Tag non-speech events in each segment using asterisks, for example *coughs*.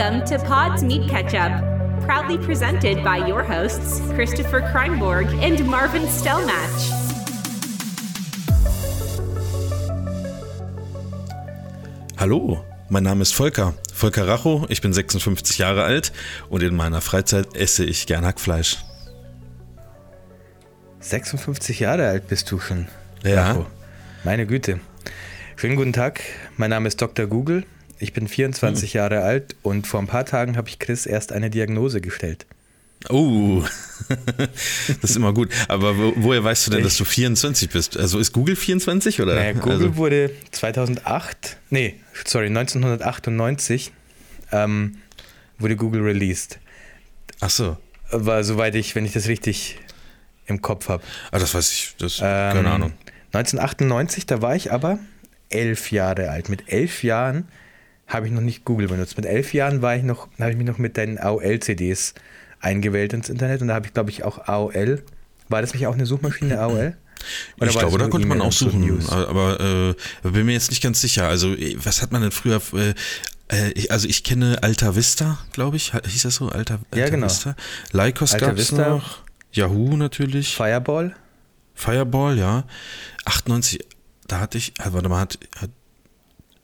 Welcome to Pod's Meat Ketchup, proudly presented by your hosts, Christopher Kreinborg and Marvin Stellmatch. Hallo, mein Name ist Volker, Volker Racho, ich bin 56 Jahre alt und in meiner Freizeit esse ich gern Hackfleisch. 56 Jahre alt bist du schon. Ja. Racho. Meine Güte. Schönen guten Tag, mein Name ist Dr. Google, ich bin 24 Jahre alt und vor ein paar Tagen habe ich Chris erst eine Diagnose gestellt. Oh, *laughs* das ist immer gut. Aber wo, woher weißt du denn, dass du 24 bist? Also ist Google 24 oder? Naja, Google also, wurde 2008, nee, sorry, 1998 ähm, wurde Google released. ach so. War soweit ich, wenn ich das richtig im Kopf habe. Ah, das weiß ich. Das, Ähm, keine Ahnung. 1998, da war ich aber elf Jahre alt. Mit elf Jahren habe ich noch nicht Google benutzt. Mit elf Jahren war ich noch, habe ich mich noch mit den AOL-CDs eingewählt ins Internet und da habe ich, glaube ich, auch AOL. War das nicht auch eine Suchmaschine AOL? Oder Ich glaube, da konnte man auch suchen, News? aber äh, bin mir jetzt nicht ganz sicher. Also, was hat man denn früher? Äh, äh, ich, also, ich kenne Alta Vista, glaube ich. Hieß das so? Alta, Alta Ja, genau. Vista. Lycos gab es noch. Yahoo natürlich. Fireball? Fireball, ja. 98, da hatte ich, äh, warte mal, hat, hat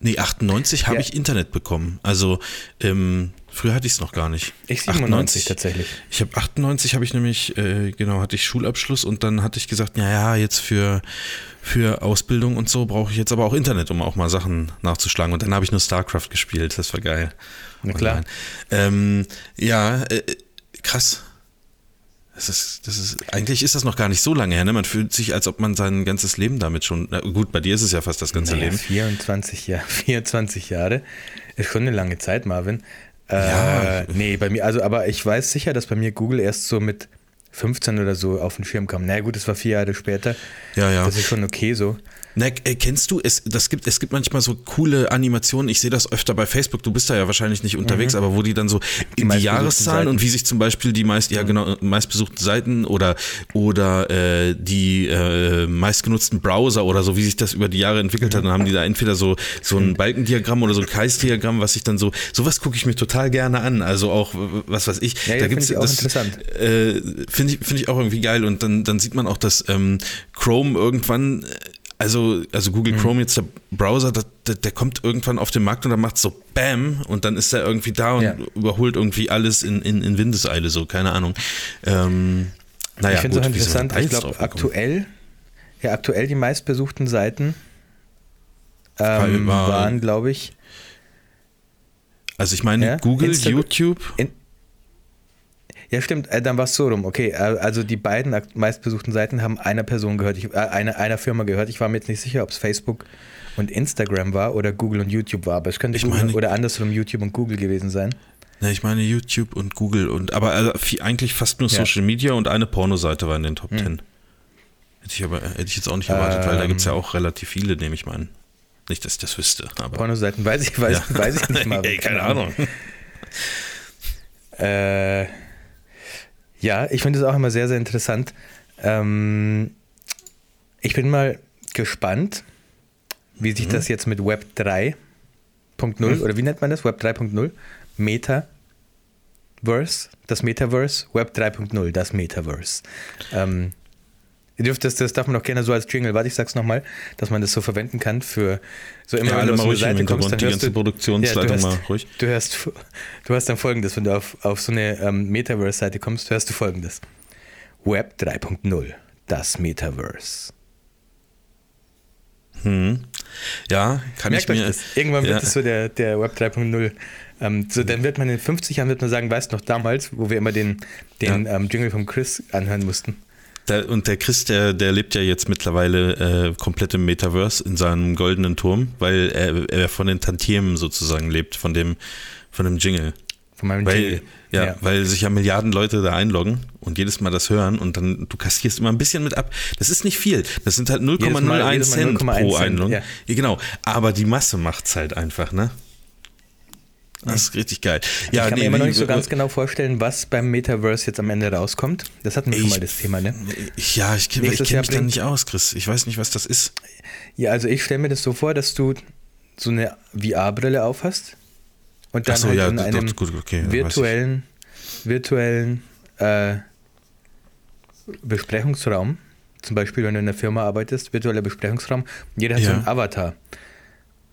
nee, 98 habe Ja. ich Internet bekommen. Also, ähm, früher hatte ich es noch gar nicht. Ich 97 tatsächlich. Ich habe 98 habe ich nämlich, äh, genau, hatte ich Schulabschluss und dann hatte ich gesagt, ja, ja, jetzt für, für Ausbildung und so brauche ich jetzt aber auch Internet, um auch mal Sachen nachzuschlagen. Und dann habe ich nur StarCraft gespielt, das war geil. Na klar. Ähm, ja, äh, krass. Das ist, das ist, eigentlich ist das noch gar nicht so lange her, ne? Man fühlt sich, als ob man sein ganzes Leben damit schon, na gut, bei dir ist es ja fast das ganze Naja, Leben. 24, Jahr, *laughs* 24 Jahre ist schon eine lange Zeit, Marvin. Äh, Ja. Nee, bei mir, also, aber ich weiß sicher, dass bei mir Google erst so mit 15 oder so auf den Schirm kam. Na naja, gut, das war vier Jahre später. Ja, ja. Das ist schon okay so. Na, äh, kennst du, es, das gibt, es gibt manchmal so coole Animationen, ich sehe das öfter bei Facebook, du bist da ja wahrscheinlich nicht unterwegs, aber wo die dann so die, die Jahreszahlen Seiten. und wie sich zum Beispiel die meist, ja genau, meistbesuchten Seiten oder, oder äh, die äh, meistgenutzten Browser oder so, wie sich das über die Jahre entwickelt hat, dann haben die da entweder so, so ein Balkendiagramm oder so ein Kreisdiagramm, was sich dann so, sowas gucke ich mir total gerne an, also auch, was weiß ich, Ja, da find gibt's ich das, interessant. äh, finde ich, finde ich auch irgendwie geil und dann, dann sieht man auch, dass ähm, Chrome irgendwann äh, also, also Google Mhm. Chrome, jetzt der Browser, der, der, der kommt irgendwann auf den Markt und dann macht so BAM und dann ist er irgendwie da und Ja. überholt irgendwie alles in, in, in Windeseile, so, keine Ahnung. Ähm, naja, ich finde es auch interessant. Ich glaube, aktuell, ja, aktuell die meistbesuchten Seiten ähm, war- waren, glaube ich, Also ich meine, Ja, Google, Instagram- YouTube, in, ja, stimmt, äh, dann war es so rum. Okay, äh, also die beiden meistbesuchten Seiten haben einer Person gehört, ich, äh, einer, einer Firma gehört. Ich war mir jetzt nicht sicher, ob es Facebook und Instagram war oder Google und YouTube war, aber es könnte Ich meine- oder andersrum YouTube und Google gewesen sein. ne, ich meine YouTube und Google und, aber also eigentlich fast nur Ja. Social Media und eine Pornoseite war in den Top 10. Hätte ich aber, hätte ich jetzt auch nicht erwartet, weil da Ähm. gibt es ja auch relativ viele, nehme ich mal an. Nicht, dass ich das wüsste, aber. Pornoseiten weiß ich, weiß, Ja. weiß ich nicht mal. *laughs* Ey, keine Ahnung. Äh, ja, ich finde es auch immer sehr, sehr interessant. Ähm, ich bin mal gespannt, wie Mhm. sich das jetzt mit Web 3.0 oder wie nennt man das? Web 3.0? Metaverse, das Metaverse, Web 3.0, das Metaverse. Ähm, ihr dürft das, das darf man auch gerne so als Jingle, warte, ich sag's nochmal, dass man das so verwenden kann für so immer Ja, wenn du auf eine Seite kommst, dann die hörst ganze du, Produktionsleitung du hörst, mal ruhig. Du hörst, du hast dann folgendes, wenn du auf, auf so eine ähm, Metaverse-Seite kommst, hörst du folgendes. Web 3.0, das Metaverse. Hm. Ja, kann Merkt ich mir. das. Irgendwann ja. wird es so der, der Web 3.0. Ähm, so, dann wird man in 50 Jahren wird man sagen, weißt du noch damals, wo wir immer den, den ähm, Jingle von Chris anhören mussten. Der, und der Chris, der, der lebt ja jetzt mittlerweile äh, komplett im Metaverse in seinem goldenen Turm, weil er, er von den Tantiemen sozusagen lebt, von dem, von dem Jingle. Von meinem Weil, Jingle. ja, weil sich ja Milliarden Leute da einloggen und jedes Mal das hören und dann du kassierst immer ein bisschen mit ab. Das ist nicht viel. Das sind halt 0,01 Mal- jedes Mal Cent 0,1 pro Einloggen. ja. Ja, genau. Aber die Masse macht's halt einfach, ne? Das ist richtig geil. Ja, ich kann nee, mir immer noch nicht so ganz genau vorstellen, was beim Metaverse jetzt am Ende rauskommt. Das hatten wir schon Ich- mal das Thema, ne? Ich, ja, ich, kenne mich da bringt- nicht aus, Chris. Ich weiß nicht, was das ist. Ja, also ich stelle mir das so vor, dass du so eine VR-Brille aufhast und dann so, halt ja, in einem gut, okay, virtuellen, virtuellen äh, Besprechungsraum. Zum Beispiel, wenn du in einer Firma arbeitest, virtueller Besprechungsraum. Jeder hat so Ja. einen Avatar.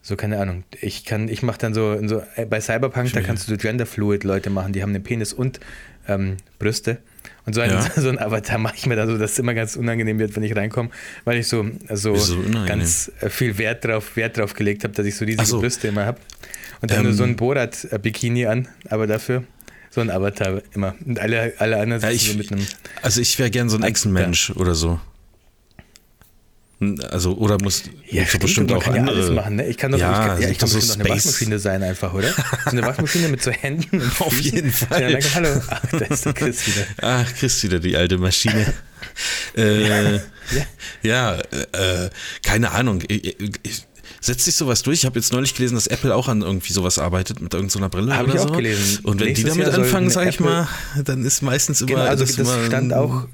So, keine Ahnung. Ich kann, ich mache dann so, so, äh, bei Cyberpunk, da Schwierig. kannst du so genderfluid Leute machen, die haben einen Penis und ähm, Brüste. Und so einen, Ja. *laughs* so einen Avatar mache ich mir dann so, dass es immer ganz unangenehm wird, wenn ich reinkomme, weil ich so, so unangenehm? ganz äh, viel Wert drauf, Wert drauf gelegt habe, dass ich so riesige so. Brüste immer habe. Und dann Ähm. nur so ein Borat-Bikini an, aber dafür so ein Avatar immer. Und alle, alle anderen Ja, ich, so mit einem. also ich wäre gern so ein Echsenmensch oder so. Also, oder muss Ja, so stimmt, bestimmt man auch kann andere. ja alles machen, ne? Ich kann doch, Ja, ich kann, ja, ich kann so bestimmt eine. Waschmaschine sein einfach, oder? So eine Waschmaschine mit so Händen und *laughs* Auf Füßen. jeden Fall. Ja, hallo, ach, da ist der Chris wieder. Ach, Chris wieder, die alte Maschine. *laughs* äh, ja, äh, keine Ahnung. Ich, ich, setzt sich sowas durch? Ich habe jetzt neulich gelesen, dass Apple auch an irgendwie sowas arbeitet, mit irgendeiner Brille Hab oder ich auch so. gelesen. Und wenn Nächstes die damit Jahr anfangen, sage ich mal, dann ist meistens immer Genau, also das, das stand auch-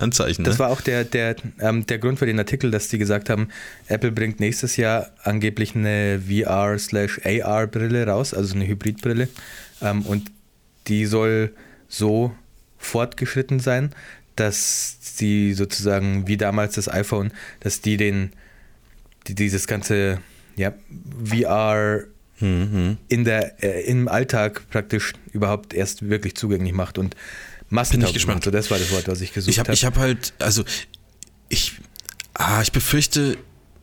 Anzeichen. Das ne? war auch der, der, ähm, der Grund für den Artikel, dass die gesagt haben, Apple bringt nächstes Jahr angeblich eine VR-AR-Brille raus, also eine Hybridbrille. Ähm, und die soll so fortgeschritten sein, dass sie sozusagen wie damals das iPhone, dass die den, die dieses ganze ja, VR Mhm. in der, äh, im Alltag praktisch überhaupt erst wirklich zugänglich macht und massentauglich gespannt. macht. So, das war das Wort, was ich gesucht Ich habe habe. ich hab halt, also ich, ah, ich befürchte,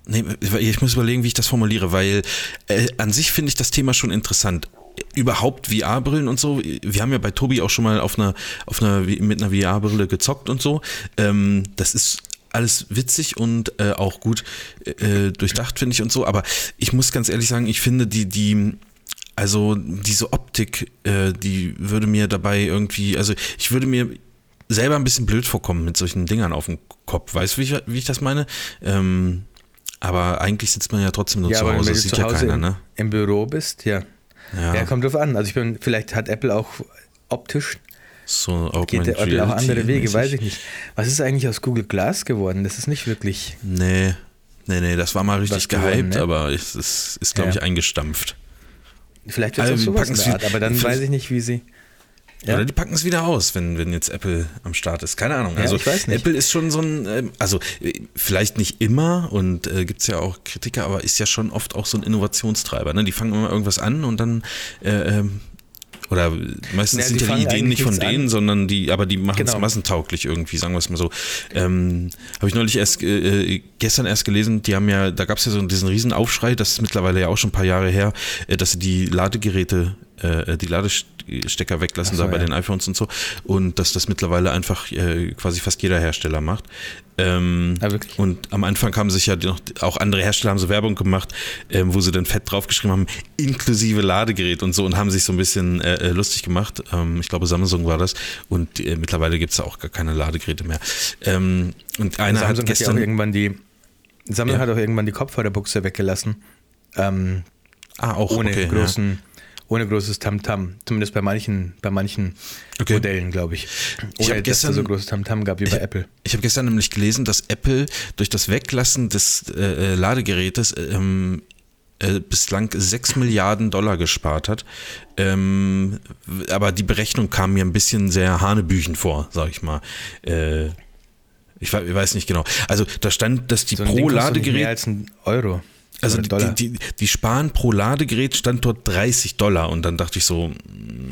nee, ich muss überlegen, wie ich das formuliere, weil äh, an sich finde ich das Thema schon interessant. Überhaupt VR-Brillen und so. Wir haben ja bei Tobi auch schon mal auf einer, auf einer mit einer VR-Brille gezockt und so. Ähm, das ist alles witzig und äh, auch gut äh, durchdacht, finde ich und so. Aber ich muss ganz ehrlich sagen, ich finde die, die, also diese Optik, äh, die würde mir dabei irgendwie, also ich würde mir selber ein bisschen blöd vorkommen mit solchen Dingern auf dem Kopf. Weißt du, wie ich, wie ich das meine? Ähm, aber eigentlich sitzt man ja trotzdem nur ja, zu Hause, wenn das du sieht zu ja keiner, im, ne? im Büro bist, ja. Ja, Ja, kommt drauf an. Also ich bin, vielleicht hat Apple auch optisch, so geht der Apple auch andere Wege, mäßig. weiß ich nicht. Was ist eigentlich aus Google Glass geworden? Das ist nicht wirklich. Nee, nee, nee, das war mal richtig Was geworden, gehypt, ne? aber es ist, ist glaube ich, eingestampft. Vielleicht wird es Also, auch sowas in der Art, aber dann weiß ich nicht, wie sie. Ja. Oder die packen es wieder aus, wenn, wenn jetzt Apple am Start ist. Keine Ahnung. Ja, Also ich weiß nicht. Apple ist schon so ein, ähm, also äh, vielleicht nicht immer und äh, gibt es ja auch Kritiker, aber ist ja schon oft auch so ein Innovationstreiber. Ne? Die fangen immer irgendwas an und dann äh, ähm, oder meistens Ja, sind ja die Ideen nicht von denen, an. sondern die, aber die machen es Genau. massentauglich irgendwie, sagen wir es mal so. Ähm, Habe ich neulich erst äh, äh, gestern erst gelesen, die haben ja, da gab es ja so diesen riesen Aufschrei, das ist mittlerweile ja auch schon ein paar Jahre her, äh, dass sie die Ladegeräte, äh, die Ladestecker weglassen so, da bei ja. den iPhones und so und dass das mittlerweile einfach äh, quasi fast jeder Hersteller macht. Ähm, Ah, wirklich? und am Anfang haben sich ja noch auch andere Hersteller haben so Werbung gemacht, ähm, wo sie dann fett draufgeschrieben haben, inklusive Ladegerät und so und haben sich so ein bisschen äh, äh, lustig gemacht. Ähm, ich glaube, Samsung war das. Und äh, mittlerweile gibt es da auch gar keine Ladegeräte mehr. Ähm, und einer Samsung hat hat ja auch gestern. irgendwann die. Samsung Ja. hat auch irgendwann die Kopfhörerbuchse weggelassen. Ähm, ah, auch ohne okay, großen, ohne großes Tamtam. Zumindest bei manchen, bei manchen Okay. Modellen, glaube ich. Ich Ohne hab dass da gestern- so großes Tamtam gab wie bei Apple. Ich habe gestern nämlich gelesen, dass Apple durch das Weglassen des äh, äh, Ladegerätes ähm, äh, bislang 6 Milliarden Dollar gespart hat. Ähm, aber die Berechnung kam mir ein bisschen sehr hanebüchen vor, sag ich mal. Äh, ich, we- ich weiß nicht genau. Also da stand, dass die So pro nicht mehr Ladegerät, als ein Euro. Also die, die, die, sparen pro Ladegerät stand dort 30 Dollar und dann dachte ich so,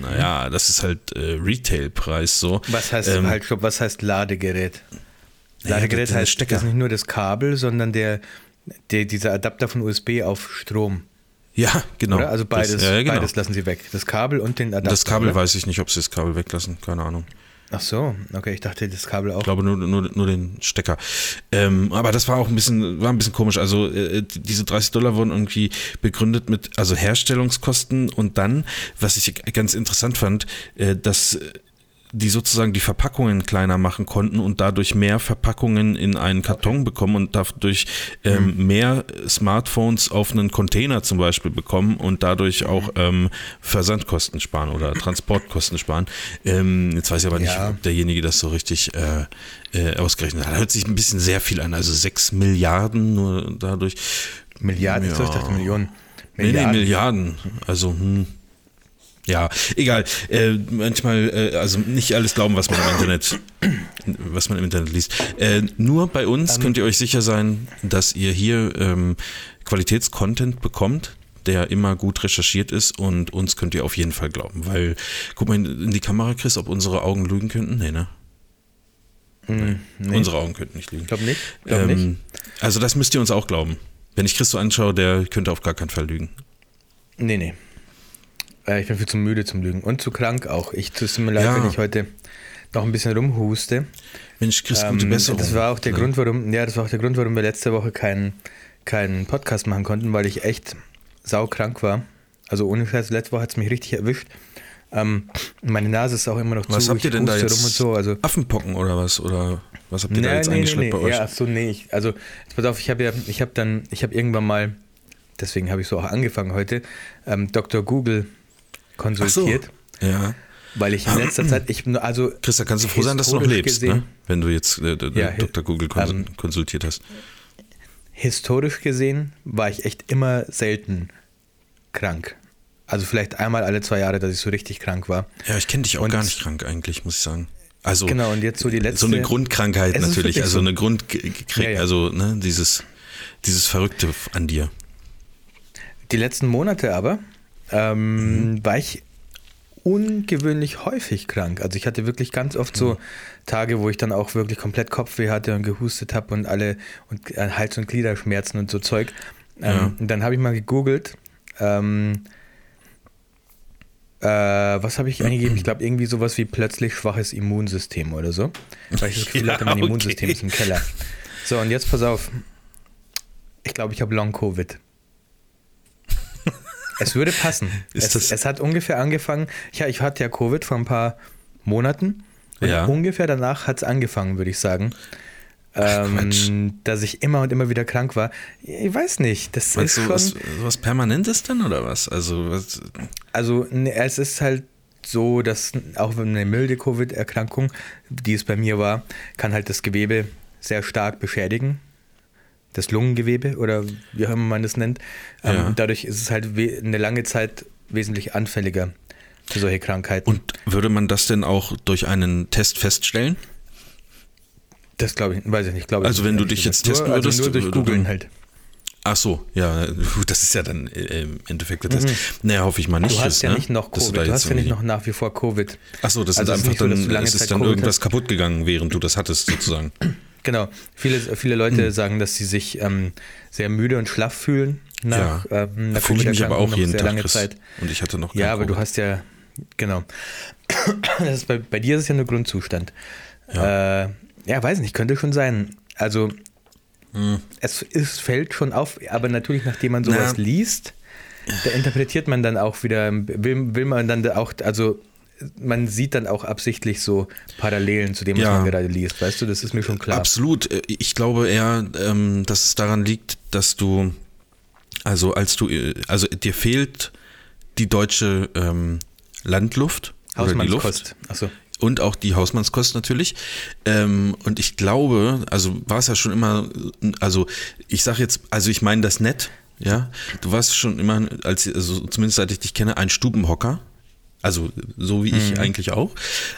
naja, das ist halt äh, Retailpreis so. was heißt Ähm, halt, was heißt Ladegerät? Ja, Ladegerät ein heißt Stecker. das nicht nur das Kabel, sondern der, der dieser Adapter von USB auf Strom. Ja, genau. Oder? Also beides, Das, ja, ja, genau. beides lassen sie weg. Das Kabel und den Adapter. Das Kabel oder? weiß ich nicht, ob sie das Kabel weglassen, keine Ahnung. Ach so, okay, ich dachte das Kabel auch. Ich glaube nur, nur, nur den Stecker. Ähm, aber das war auch ein bisschen, war ein bisschen komisch. Also äh, diese 30 Dollar wurden irgendwie begründet mit also Herstellungskosten und dann, was ich ganz interessant fand, äh, dass äh, die sozusagen die Verpackungen kleiner machen konnten und dadurch mehr Verpackungen in einen Karton bekommen und dadurch ähm, mehr Smartphones auf einen Container zum Beispiel bekommen und dadurch auch ähm, Versandkosten sparen oder *laughs* Transportkosten sparen. Ähm, jetzt weiß ich aber nicht, Ja. ob derjenige das so richtig äh, äh, ausgerechnet hat. Hört sich ein bisschen sehr viel an, also 6 Milliarden nur dadurch. Milliarden, Ja. ich dachte Millionen. Nee, nee, Milliarden. Also, hm, Ja, egal. Äh, manchmal, äh, also nicht alles glauben, was man im Internet, was man im Internet liest. Äh, nur bei uns um, könnt ihr euch sicher sein, dass ihr hier ähm, Qualitätscontent bekommt, der immer gut recherchiert ist und uns könnt ihr auf jeden Fall glauben. Weil, guck mal in die Kamera, Chris, ob unsere Augen lügen könnten. Nee, ne? Mm, nee. Unsere Augen könnten nicht lügen. Ich glaube nicht. Glaub ähm, nicht. Also das müsst ihr uns auch glauben. Wenn ich Chris so anschaue, der könnte auf gar keinen Fall lügen. Nee, nee. Äh, ich bin viel zu müde zum Lügen und zu krank auch. Ich tut mir leid, Ja. wenn ich heute noch ein bisschen rumhuste. Mensch, Chris, gute Ähm, Besserung. das war auch der Ne? Grund, warum, ja, das war auch der Grund, warum wir letzte Woche keinen keinen Podcast machen konnten, weil ich echt saukrank war. Also ohne Scheiß, letzte Woche hat es mich richtig erwischt. Ähm, meine Nase ist auch immer noch Was zu. habt ihr denn da jetzt? rum und so. Also, Affenpocken oder was? Oder was habt ihr da nee, jetzt nee, nee, eingeschleppt nee. bei euch? Ja, ach so, nee. Ich, also, jetzt pass auf, ich habe ja, ich habe dann, ich habe irgendwann mal, deswegen habe ich so auch angefangen heute, ähm, Dr. Google konsultiert, Ja. weil ich in letzter Zeit, ich, also Chris, da kannst du froh sein, dass du noch lebst, gesehen- ne? wenn du jetzt äh, d- Ja, Dr. Google kons ähm, konsultiert hast. historisch gesehen war ich echt immer selten krank. Also vielleicht einmal alle zwei Jahre, dass ich so richtig krank war. Ja, ich kenne dich auch und- gar nicht krank eigentlich, muss ich sagen. Also Genau, und jetzt so die letzte. so eine Grundkrankheit natürlich, also so. eine Grund, Ja, ja. also ne, dieses, dieses Verrückte an dir. Die letzten Monate aber ähm, war ich ungewöhnlich häufig krank. Also ich hatte wirklich ganz oft so Tage, wo ich dann auch wirklich komplett Kopfweh hatte und gehustet habe und alle und äh, Hals- und Gliederschmerzen und so Zeug. Ähm, Ja. Und dann habe ich mal gegoogelt. Ähm, äh, was habe ich eingegeben? Ich glaube irgendwie sowas wie plötzlich schwaches Immunsystem oder so. Weil ich das Gefühl *laughs* Ja, hatte, mein okay. Immunsystem ist im Keller. So, und jetzt pass auf. Ich glaube, ich habe Long-Covid. Es würde passen. *laughs* Ist es, das- es hat ungefähr angefangen. Ja, ich hatte ja Covid vor ein paar Monaten. Und Ja. ungefähr danach hat es angefangen, würde ich sagen. Quatsch. Ähm, dass ich immer und immer wieder krank war. Ich weiß nicht. Das Meinst ist du schon. was, was Permanentes denn oder was? Also was, Also ne, es ist halt so, dass auch eine milde Covid-Erkrankung, die es bei mir war, kann halt das Gewebe sehr stark beschädigen. Das Lungengewebe oder wie auch immer man das nennt. Ähm, Ja. dadurch ist es halt eine lange Zeit wesentlich anfälliger für solche Krankheiten. und würde man das denn auch durch einen Test feststellen? das glaube ich, weiß ich nicht. Glaube ich Also wenn du dich jetzt testen nur, würdest, also nur durch Googeln halt. Ach so, ja, *laughs* das ist ja dann äh, im Endeffekt der Test. Naja, hoffe ich mal nicht. Mhm. Du hast ja ne? nicht noch Covid, du jetzt hast ja nicht noch nach wie vor Covid. Ach so, das Also ist ist einfach so, dann, du es ist Zeit dann Covid irgendwas kaputt gegangen, während du das hattest, sozusagen. *clears throat* Genau. Viele, viele Leute sagen, dass sie sich ähm, sehr müde und schlaff fühlen nach ja, ähm, einer fühle ich mich aber auch jeden Tag, lange Chris. Zeit. Und ich hatte noch Ja, aber du Covid. hast ja, genau. *coughs* Das ist bei, bei dir ist es ja nur Grundzustand. Ja. Äh, ja, weiß nicht, könnte schon sein. Also Hm. es, es fällt schon auf, aber natürlich, nachdem man sowas Na. liest, da interpretiert man dann auch wieder, will, will man dann auch, also man sieht dann auch absichtlich so Parallelen zu dem, was Ja. man gerade liest. Weißt du, das ist mir schon klar. Absolut. Ich glaube eher, ähm, dass es daran liegt, dass du, also als du, also dir fehlt die deutsche ähm, Landluft. Hausmannskost. Achso. Und auch die Hausmannskost natürlich. Ähm, und ich glaube, also war es ja schon immer, also ich sage jetzt, also ich meine das nett, ja. Du warst schon immer, als also zumindest seit ich dich kenne, ein Stubenhocker. Also so wie Mhm. ich eigentlich auch.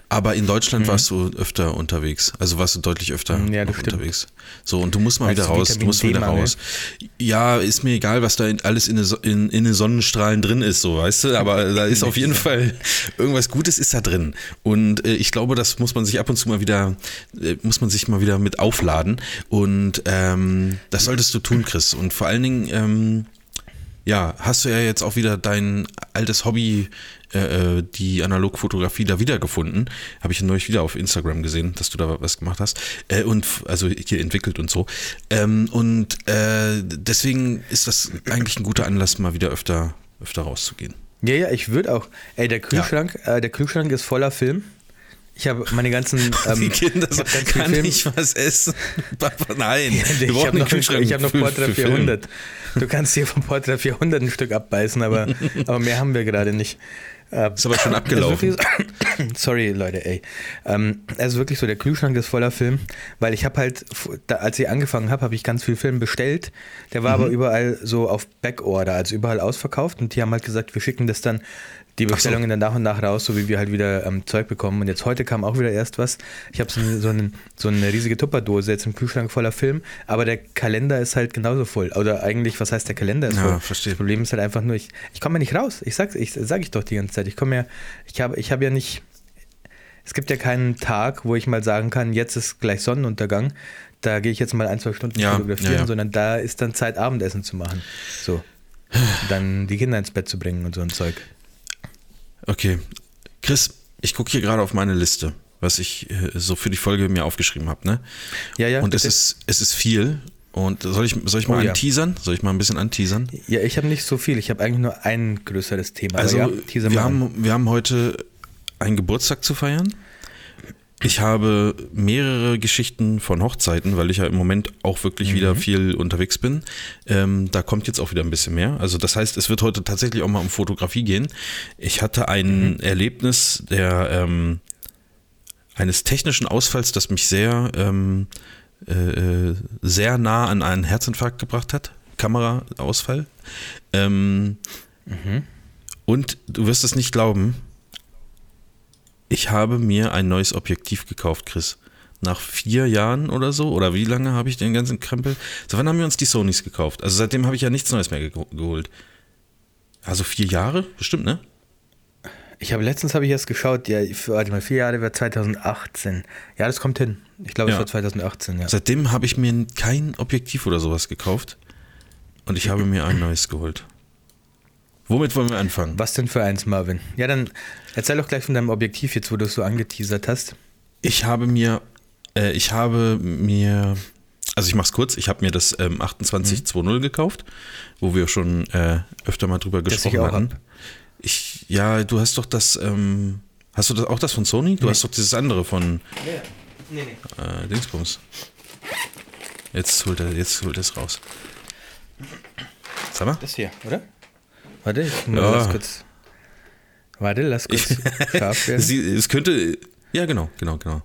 Aber in Deutschland warst du öfter unterwegs. Also warst du deutlich öfter Mhm, ja, unterwegs. So, und du musst mal Also wieder raus. Du musst wieder raus. Ja, ist mir egal, was da alles in, in, in den Sonnenstrahlen drin ist, so weißt du. Aber *laughs* da ist auf jeden Fall irgendwas Gutes ist da drin. Und äh, ich glaube, das muss man sich ab und zu mal wieder, äh, muss man sich mal wieder mit aufladen. Und ähm, das solltest du tun, Chris. Und vor allen Dingen, ähm, ja, hast du ja jetzt auch wieder dein altes Hobby, äh, äh, die Analogfotografie da wiedergefunden. Habe ich neulich wieder auf Instagram gesehen, dass du da was gemacht hast. Äh, und also hier entwickelt und so. Ähm, und äh, deswegen ist das eigentlich ein guter Anlass, mal wieder öfter, öfter rauszugehen. Ja, ja, ich würde auch. Ey, der Kühlschrank, äh, der Kühlschrank ist voller Film. Ich habe meine ganzen. *laughs* Ähm, die Kinder ich so, viel kann Film- ich was essen? *laughs* Papa, nein. *laughs* Wir ich habe noch, Kühlschrank ich hab noch Portra für Film. 400. Du kannst hier vom Portra 400 ein Stück abbeißen, aber, aber mehr haben wir gerade nicht. Äh, Ist aber schon abgelaufen. Also *coughs* Sorry, Leute, ey. Ähm, es ist wirklich so, der Kühlschrank ist voller Film, weil ich habe halt, da, als ich angefangen habe, habe ich ganz viel Film bestellt. Der war aber Mhm. überall so auf Backorder, also überall ausverkauft und die haben halt gesagt, wir schicken das dann die Ach so. Bestellungen dann nach und nach raus, so wie wir halt wieder ähm, Zeug bekommen. Und jetzt heute kam auch wieder erst was. Ich habe so, eine- so, einen- so eine riesige Tupperdose jetzt im Kühlschrank voller Film, aber der Kalender ist halt genauso voll. Oder eigentlich, was heißt der Kalender ist Ja, voll? verstehe. Das Problem ist halt einfach nur, ich, ich komme ja nicht raus. Ich sag's, ich sag ich doch die ganze Zeit. Ich komme ja, ich habe, ich habe ja nicht. Es gibt ja keinen Tag, wo ich mal sagen kann, jetzt ist gleich Sonnenuntergang. Da gehe ich jetzt mal ein, zwei Stunden Ja, fotografieren, ja, sondern da ist dann Zeit, Abendessen zu machen. So. *sighs* Dann die Kinder ins Bett zu bringen und so ein Zeug. Okay. Chris, ich gucke hier gerade auf meine Liste, was ich äh, so für die Folge mir aufgeschrieben habe, ne? Ja, ja. Und es ist, es ist viel. Und soll ich, soll ich mal Oh, ja. anteasern? Soll ich mal ein bisschen anteasern? Ja, ich habe nicht so viel. Ich habe eigentlich nur ein größeres Thema. Also, ja, teaser wir, an. haben, wir haben heute einen Geburtstag zu feiern. Ich habe mehrere Geschichten von Hochzeiten, weil ich ja im Moment auch wirklich Mhm. wieder viel unterwegs bin. Ähm, da kommt jetzt auch wieder ein bisschen mehr. Also das heißt, es wird heute tatsächlich auch mal um Fotografie gehen. Ich hatte ein Mhm. Erlebnis der ähm, eines technischen Ausfalls, das mich sehr ähm, äh, äh, sehr nah an einen Herzinfarkt gebracht hat. Kameraausfall. Ähm, und du wirst es nicht glauben, ich habe mir ein neues Objektiv gekauft, Chris. Nach vier Jahren oder so, oder wie lange habe ich den ganzen Krempel? So, wann haben wir uns die Sonys gekauft? Also seitdem habe ich ja nichts Neues mehr ge geholt. Also vier Jahre? Bestimmt, ne? Ich habe letztens habe ich erst geschaut, ja, warte mal, vier Jahre war 2018. Ja, das kommt hin. Ich glaube, es Ja. war 2018, ja. Seitdem habe ich mir kein Objektiv oder sowas gekauft. Und ich *clears throat* habe mir ein neues geholt. Womit wollen wir anfangen? Was denn für eins, Marvin? Ja, dann erzähl doch gleich von deinem Objektiv jetzt, wo du es so angeteasert hast. Ich habe mir, äh, ich habe mir, also ich mach's kurz, ich habe mir das ähm, 2820 gekauft, wo wir schon äh, öfter mal drüber Das ich gesprochen auch hatten. hab. Ich, ja, du hast doch das, ähm, hast du das auch das von Sony? Du Nee. hast doch dieses andere von Nee, nee. äh, Dingsbums. Jetzt holt er, jetzt holt er es raus. Sag mal. Das hier, oder? Warte, ich muss Ja. lass kurz. Warte, lass kurz scharf *laughs* werden. Sie, es könnte, ja genau, genau, genau.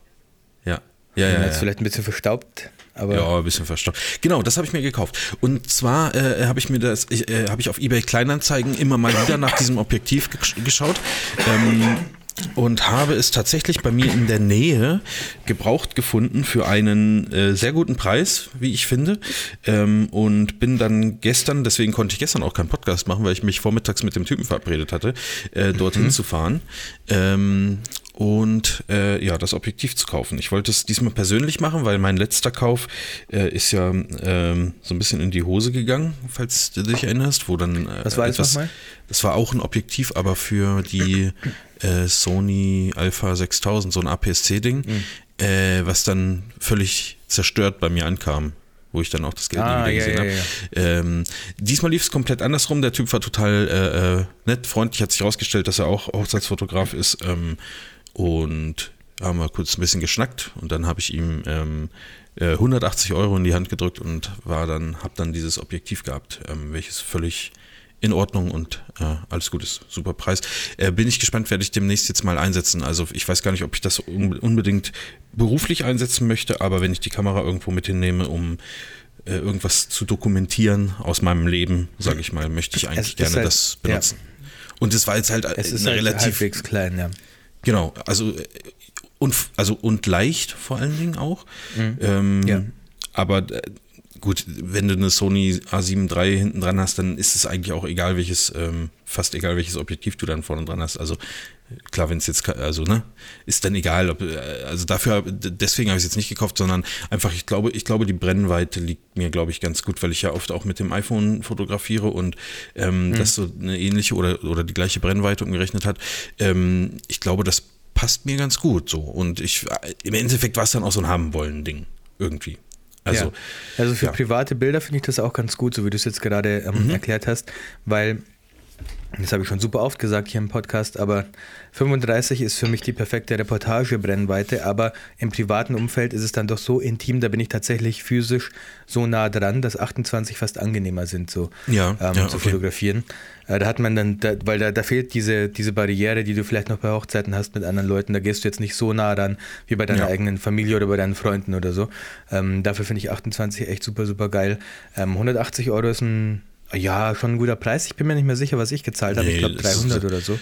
Ja, ja, ja. Ja. vielleicht ein bisschen verstaubt, aber Ja, ein bisschen verstaubt. Genau, das habe ich mir gekauft. Und zwar äh, habe ich mir das, äh, habe ich auf eBay Kleinanzeigen immer mal wieder nach diesem Objektiv gesch- geschaut. Ähm, und habe es tatsächlich bei mir in der Nähe gebraucht gefunden für einen äh, sehr guten Preis, wie ich finde. Ähm, und bin dann gestern, deswegen konnte ich gestern auch keinen Podcast machen, weil ich mich vormittags mit dem Typen verabredet hatte, äh, dorthin zu fahren. Ähm, und äh, ja, das Objektiv zu kaufen. Ich wollte es diesmal persönlich machen, weil mein letzter Kauf äh, ist ja ähm, so ein bisschen in die Hose gegangen, falls du dich erinnerst, wo dann äh, Was war das nochmal? das war auch ein Objektiv, aber für die äh, Sony Alpha 6000, so ein APS-C-Ding, Mhm. äh, was dann völlig zerstört bei mir ankam, wo ich dann auch das Geld Ah, nie wieder ja, gesehen ja, habe. Ähm, diesmal lief es komplett andersrum. Der Typ war total äh, äh, nett, freundlich, hat sich herausgestellt, dass er auch Hochzeitsfotograf ist. Ähm, und haben wir kurz ein bisschen geschnackt und dann habe ich ihm ähm, äh, 180 Euro in die Hand gedrückt und war dann, habe dann dieses Objektiv gehabt, ähm, welches völlig in Ordnung und äh, alles gut ist. Super Preis. Äh, bin ich gespannt, werde ich demnächst jetzt mal einsetzen. Also ich weiß gar nicht, ob ich das un unbedingt beruflich einsetzen möchte, aber wenn ich die Kamera irgendwo mit hinnehme, um äh, irgendwas zu dokumentieren aus meinem Leben, sage ich mal, möchte ich eigentlich gerne halt- das ja. benutzen. Und es war jetzt halt es ist eine halt relativ halbwegs klein, ja. Genau, also äh, und also und leicht vor allen Dingen auch. Ähm, Ja. Aber äh, gut, wenn du eine Sony A7 III hinten dran hast, dann ist es eigentlich auch egal welches, ähm, fast egal welches Objektiv du dann vorne dran hast. Also äh, klar, wenn es jetzt, also ne, ist dann egal. Ob, äh, also dafür, deswegen habe ich es jetzt nicht gekauft, sondern einfach, ich glaube, ich glaube, die Brennweite liegt mir, glaube ich, ganz gut, weil ich ja oft auch mit dem iPhone fotografiere und ähm, das so eine ähnliche oder, oder die gleiche Brennweite umgerechnet hat. Ähm, ich glaube, das passt mir ganz gut so. Und ich, im Endeffekt war es dann auch so ein haben wollen Ding. Irgendwie. Also, ja. also für ja. Mhm. private Bilder finde ich das auch ganz gut, so wie du es jetzt gerade ähm, erklärt hast, weil, das habe ich schon super oft gesagt hier im Podcast, aber 35 ist für mich die perfekte Reportagebrennweite, aber im privaten Umfeld ist es dann doch so intim, da bin ich tatsächlich physisch so nah dran, dass 28 fast angenehmer sind, so Ja, ähm, ja, zu okay. fotografieren. Äh, da hat man dann, da, weil da, da fehlt diese, diese Barriere, die du vielleicht noch bei Hochzeiten hast mit anderen Leuten, da gehst du jetzt nicht so nah ran wie bei deiner Ja. eigenen Familie oder bei deinen Freunden oder so. Ähm, dafür finde ich 28 echt super, super geil. Ähm, 180 Euro ist ein, ja, schon ein guter Preis. Ich bin mir nicht mehr sicher, was ich gezahlt habe. Nee, ich glaube das ist- 300 oder so.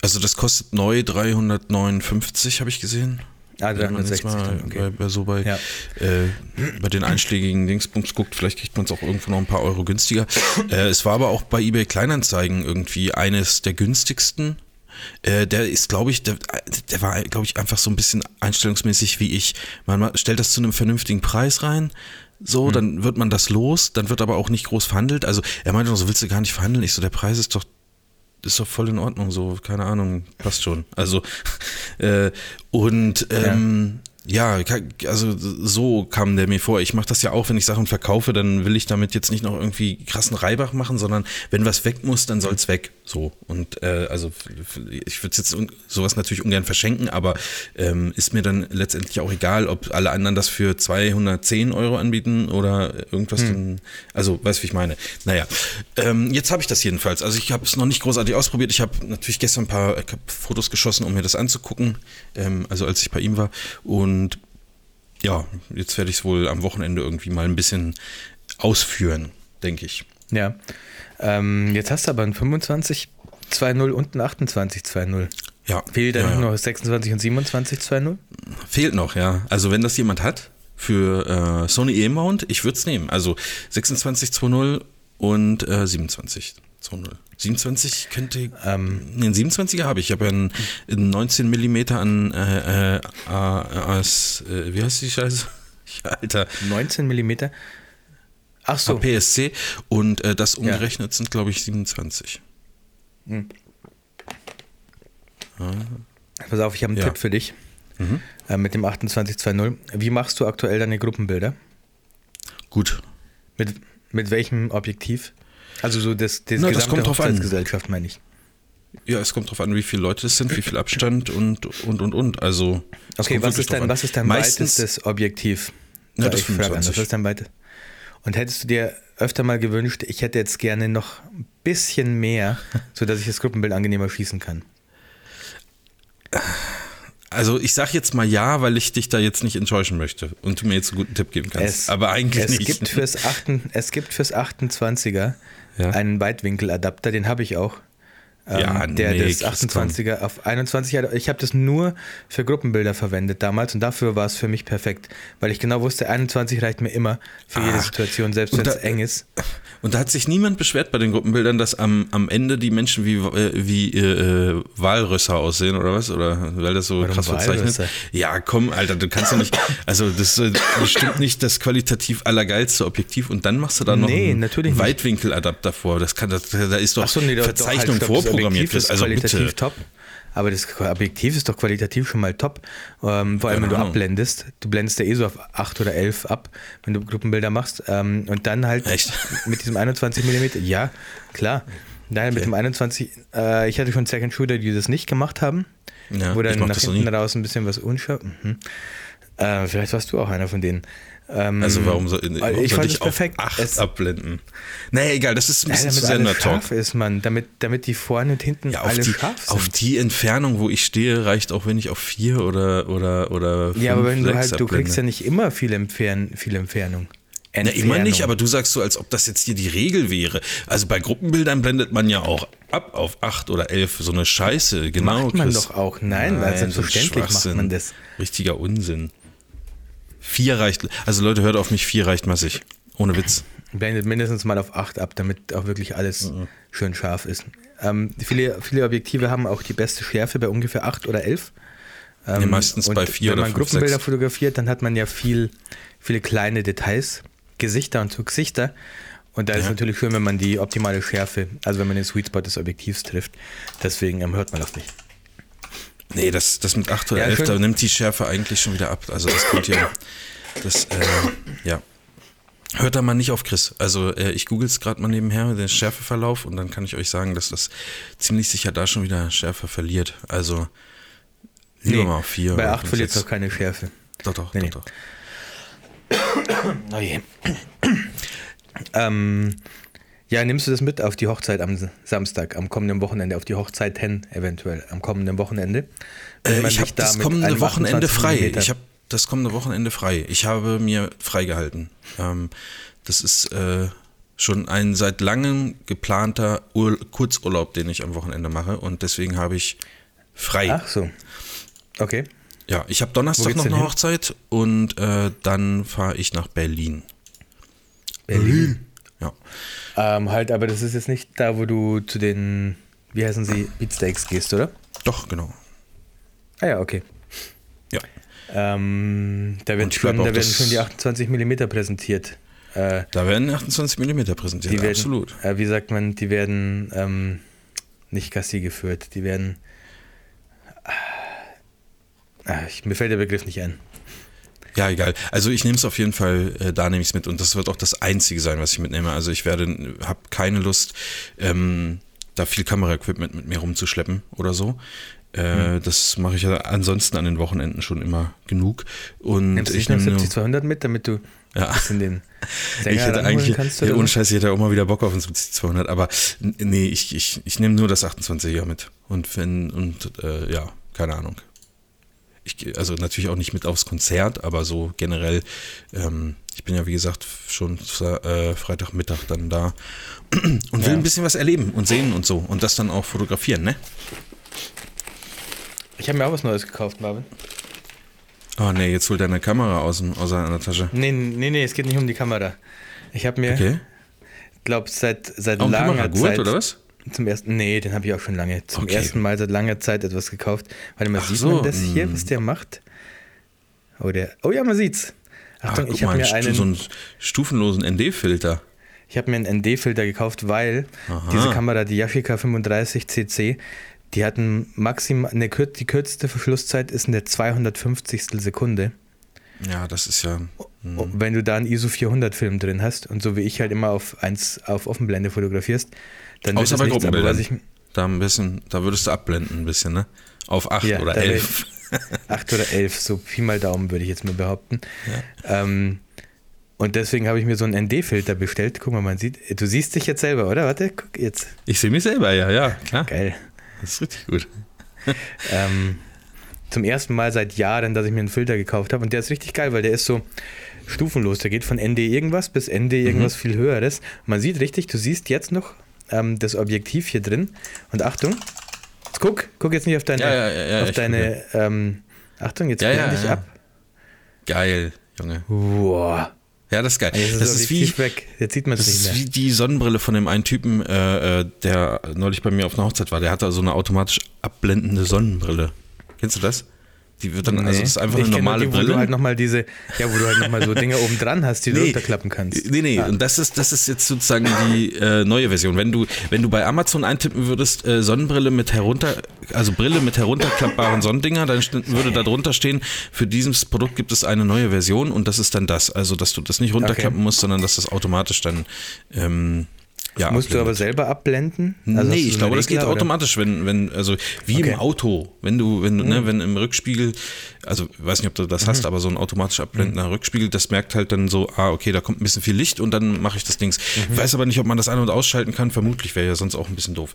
Also das kostet neu 359, habe ich gesehen. Ah, Wenn man jetzt 360 mal okay. bei, bei so bei, Ja. äh, bei den einschlägigen Dingsbums guckt, vielleicht kriegt man es auch irgendwo noch ein paar Euro günstiger. Äh, es war aber auch bei eBay Kleinanzeigen irgendwie eines der günstigsten. Äh, der ist, glaube ich, der, der war, glaube ich, einfach so ein bisschen einstellungsmäßig wie ich. Man ma- stellt das zu einem vernünftigen Preis rein. So, dann wird man das los, dann wird aber auch nicht groß verhandelt. Also er meinte noch, so willst du gar nicht verhandeln. Ich so, der Preis ist doch ist doch voll in Ordnung, so, keine Ahnung, passt schon. Also, *laughs* äh, und ähm, ja. ka- also so kam der mir vor. Ich mache das ja auch, wenn ich Sachen verkaufe, dann will ich damit jetzt nicht noch irgendwie krassen Reibach machen, sondern wenn was weg muss, dann soll's weg. So. Und äh, also ich würde jetzt sowas natürlich ungern verschenken, aber ähm, ist mir dann letztendlich auch egal, ob alle anderen das für 210 Euro anbieten oder irgendwas dann, also weißt du, wie ich meine. Naja, ähm, jetzt habe ich das jedenfalls. Also ich habe es noch nicht großartig ausprobiert. Ich habe natürlich gestern ein paar Fotos geschossen, um mir das anzugucken, ähm, also als ich bei ihm war. Und ja, jetzt werde ich es wohl am Wochenende irgendwie mal ein bisschen ausführen, denke ich. Ja. Ähm, jetzt hast du aber ein 25 2.0 und ein 28 2.0. Ja, Fehlt dann ja, noch 26 und 27 2.0? Fehlt noch, ja. Also wenn das jemand hat für äh, Sony E-Mount, ich würde es nehmen. Also 26.2.0 und äh, 27.2.0. 27 könnte, Ähm. einen 27er habe ich. Ich habe ja einen, einen 19 mm an äh, äh, AS, äh, wie heißt die Scheiße? *laughs* Alter, 19 Millimeter. Ach so. PSC und äh, das umgerechnet sind, glaube ich, 27. Pass auf, ich habe einen Ja. Tipp für dich. Mhm. Äh, mit dem 2820. Wie machst du aktuell deine Gruppenbilder? Gut. Mit, mit welchem Objektiv? Also so das, das Na, das gesamte kommt drauf an. Hochzeitsgesellschaft, meine ich. Ja, es kommt drauf an, wie viele Leute es sind, wie viel Abstand und und und und. Also Okay, was ist, dein, an. was ist dein Meistens, weitestes Objektiv? Ja, Ja, das ich frage anders. 25. Was ist dein weite? Und hättest du dir öfter mal gewünscht, ich hätte jetzt gerne noch ein bisschen mehr, *laughs* sodass ich das Gruppenbild angenehmer schießen kann? Also ich sag jetzt mal ja, weil ich dich da jetzt nicht enttäuschen möchte und du mir jetzt einen guten Tipp geben kannst. Aber eigentlich es nicht. Gibt fürs 8, es gibt fürs 28er Ja. einen Weitwinkeladapter, den habe ich auch. Ähm, Ja, der nee, das Chris, 28er auf 21 hat. Ich habe das nur für Gruppenbilder verwendet damals und dafür war es für mich perfekt, weil ich genau wusste, 21 reicht mir immer für jede Ah, Situation, selbst wenn es eng ist. Und da hat sich niemand beschwert bei den Gruppenbildern, dass am, am Ende die Menschen wie, äh, wie äh, Walrösser aussehen oder was? Oder weil das so Warum krass verzeichnet? Ja, komm, Alter, du kannst ja nicht. *laughs* Also das ist äh, bestimmt nicht das qualitativ allergeilste Objektiv und dann machst du da noch Nee, einen. Weitwinkeladapter vor. Das kann, das, da ist doch Ach so, nee, doch- doch, Verzeichnung halt, vorprogrammiert. Objektiv ist Also qualitativ bitte. top. Aber das Objektiv ist doch qualitativ schon mal top. Ähm, vor allem, wenn du Ahnung. abblendest. Du blendest ja eh so auf 8 oder 11 ab, wenn du Gruppenbilder machst. Ähm, und dann halt Echt? *laughs* mit diesem 21 mm. Ja, klar. Daher mit dem 21, äh, ich hatte schon Second Shooter, die das nicht gemacht haben. Ja, wo dann nach hinten raus ein bisschen was unscharf. Mhm. Äh, vielleicht warst du auch einer von denen. Ähm, Also warum soll, warum ich soll ich auf perfekt. 8 Es- abblenden? Naja, egal, das ist ein ja, bisschen damit zu sehr alles Nerd Talk. scharf ist, man. Damit, damit die vorne und hinten Ja, auf alle die, scharf sind. auf die Entfernung, wo ich stehe, reicht auch, wenn ich auf vier oder oder oder Ja, aber wenn du halt, du kriegst ja abblende. nicht immer viel, Entfern viel Entfernung. Ja, immer Entfernung. nicht, aber du sagst so, als ob das jetzt hier die Regel wäre. Also bei Gruppenbildern blendet man ja auch ab auf acht oder elf so eine Scheiße. Genau, Macht man Chris. doch auch. Nein, weil so ein selbstverständlich macht man das. Richtiger Unsinn. Vier reicht, also Leute, hört auf mich, vier reicht massig. Ohne Witz. Blendet mindestens mal auf 8 ab, damit auch wirklich alles Mhm. schön scharf ist. Ähm, viele, viele Objektive haben auch die beste Schärfe bei ungefähr 8 oder 11. Ähm, Nee, meistens bei vier Wenn oder man fünf, Gruppenbilder sechs. fotografiert, dann hat man ja viel, viele kleine Details, Gesichter und so Gesichter. Und da ist Ja. natürlich schön, wenn man die optimale Schärfe, also wenn man den Sweet Spot des Objektivs trifft. Deswegen ähm, hört man auf mich. Nee, das, das mit 8 oder Ja, 11, schön. da nimmt die Schärfe eigentlich schon wieder ab. Also das kommt ja, *laughs* das, äh, ja. Hört da mal nicht auf Chris. Also äh, ich google es gerade mal nebenher, den Schärfeverlauf, und dann kann ich euch sagen, dass das ziemlich sicher da schon wieder Schärfe verliert. Also lieber mal auf 4 bei oder 8 fünf, verliert es doch keine Schärfe. Doch, doch, Nee, doch, nee. doch. *coughs* Oh je. *coughs* ähm, ja, nimmst du das mit auf die Hochzeit am Samstag, am kommenden Wochenende, auf die Hochzeiten eventuell, am kommenden Wochenende? Äh, ich habe das kommende Wochenende 28 frei. Ich habe das kommende Wochenende frei. Ich habe mir freigehalten. Ähm, das ist, äh, schon ein seit langem geplanter Ur Kurzurlaub, den ich am Wochenende mache und deswegen habe ich frei. Ach so. Okay. Ja, ich habe Donnerstag noch eine? Hochzeit und äh, dann fahre ich nach Berlin. Berlin? Ja. Ähm, halt, aber das ist jetzt nicht da, wo du zu den, wie heißen sie, Beatsteaks gehst, oder? Doch, genau. Ah ja, okay. Ja. Ähm, da, wird schon, da werden schon die 28 mm präsentiert. Äh, da werden 28 mm präsentiert, werden, absolut. Äh, wie sagt man, die werden ähm, nicht Gassi geführt, die werden. Äh, ich, mir fällt der Begriff nicht ein. Ja, egal. Also ich nehme es auf jeden Fall, äh, da nehme ich es mit und das wird auch das Einzige sein, was ich mitnehme. Also ich werde, habe keine Lust, ähm, da viel Kameraequipment mit mir rumzuschleppen oder so. Äh, hm. Das mache ich ja ansonsten an den Wochenenden schon immer genug. Und Nimmst ich nehme 70 200 mit, damit du ja. bisschen den *laughs* Sänger ich hätte eigentlich, kannst, ja, ohne Scheiß, ich hätte auch mal wieder Bock auf ein 70 200, aber nee, ich, ich, ich nehme nur das 28er mit. Und wenn, und äh, ja, keine Ahnung. Ich, also natürlich auch nicht mit aufs Konzert, aber so generell, ähm, ich bin ja wie gesagt schon äh, Freitagmittag dann da *clears throat* und will ja. ein bisschen was erleben und sehen und so und das dann auch fotografieren, ne? Ich habe mir auch was Neues gekauft, Marvin. Oh nee, jetzt holt deine Kamera aus, aus einer Tasche. Nee, nee, nee, es geht nicht um die Kamera. Ich habe mir, okay. glaube seit seit langer Kameragurt, Zeit oder was? Zum ersten, nee, den habe ich auch schon lange. Zum Okay. ersten Mal seit langer Zeit etwas gekauft. Warte mal, Ach sieht so, man das hier, mm. was der macht? Oh, der, oh ja, man sieht's. Achtung, Ach, ich habe mir ein einen, so einen stufenlosen ND-Filter. ich habe mir einen ND-Filter gekauft, weil Aha. diese Kamera, die Yashica 35 CC, die hatten maximal, eine, kür- die kürzeste Verschlusszeit ist eine 250. Sekunde. Ja, das ist ja. hm. Und Wenn du da einen ISO 400 Film drin hast und so wie ich halt immer auf eins auf Offenblende fotografierst, dann Außer bei Gruppenbildern. ich, Da ein bisschen, da würdest du abblenden ein bisschen, ne? Auf 8 Ja, oder da 11. 8 oder 11, so Pi mal Daumen würde ich jetzt mal behaupten. Ähm, und deswegen habe ich mir so einen ND-Filter bestellt. Guck mal, man sieht, du siehst dich jetzt selber, oder? Warte, guck jetzt. Ich sehe mich selber, ja, ja, klar. Geil. Das ist richtig gut. *laughs* Ähm, zum ersten Mal seit Jahren, dass ich mir einen Filter gekauft habe. Und der ist richtig geil, weil der ist so stufenlos. Der geht von ND irgendwas bis ND irgendwas Mhm. viel höheres. Man sieht richtig, du siehst jetzt noch ähm, das Objektiv hier drin. Und Achtung, guck, guck jetzt nicht auf deine, Ja, ja, ja, auf deine, ähm, Achtung, jetzt Ja, ja, blende ich ja. ab. Geil, Junge. Wow. Ja, das ist geil. Ist das das ist wie, weg. Jetzt sieht man das nicht mehr. wie die Sonnenbrille von dem einen Typen, äh, äh, der neulich bei mir auf einer Hochzeit war. Der hatte so eine automatisch abblendende Sonnenbrille. Kennst du das? Die wird dann, also Nee. das ist einfach Ich eine normale die, Wo Brille. du halt nochmal diese, ja, wo du halt nochmal so *laughs* Dinge oben dran hast, die du Nee. runterklappen kannst. Nee, nee, Ah. und das ist, das ist jetzt sozusagen die äh, neue Version. Wenn du, wenn du bei Amazon eintippen würdest, äh, Sonnenbrille mit herunter, also Brille mit herunterklappbaren Sonnendinger, dann würde da drunter stehen, für dieses Produkt gibt es eine neue Version und das ist dann das. Also, dass du das nicht runterklappen Okay. musst, sondern dass das automatisch dann, ähm, ja. Musst du aber selber abblenden? Also nee, ich glaube, einen das geht Regler, oder? automatisch, wenn, wenn, also wie Okay. Mhm. im Auto, wenn du, wenn du, ne, wenn im Rückspiegel, also weiß nicht, ob du das hast, aber so ein automatisch abblendender Mhm. Rückspiegel, das merkt halt dann so, ah, okay, da kommt ein bisschen viel Licht und dann mache ich das Dings. Mhm. Ich weiß aber nicht, ob man das an- und ausschalten kann, vermutlich wäre ja sonst auch ein bisschen doof.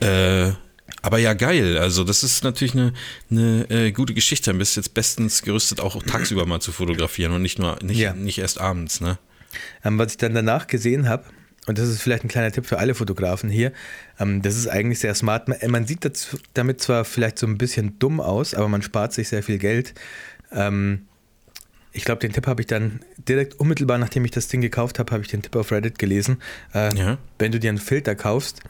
Äh, aber ja, geil. Also, das ist natürlich eine, eine äh, gute Geschichte. Dann bist du jetzt bestens gerüstet, auch tagsüber mal zu fotografieren und nicht nur, nicht, Ja. nicht erst abends, ne? Ähm, was ich dann danach gesehen habe, und das ist vielleicht ein kleiner Tipp für alle Fotografen hier, ähm, das ist eigentlich sehr smart. Man, man sieht das, damit zwar vielleicht so ein bisschen dumm aus, aber man spart sich sehr viel Geld. Ähm, ich glaube, den Tipp habe ich dann direkt unmittelbar, nachdem ich das Ding gekauft habe, habe ich den Tipp auf Reddit gelesen. Äh, Ja. Wenn du dir einen Filter kaufst,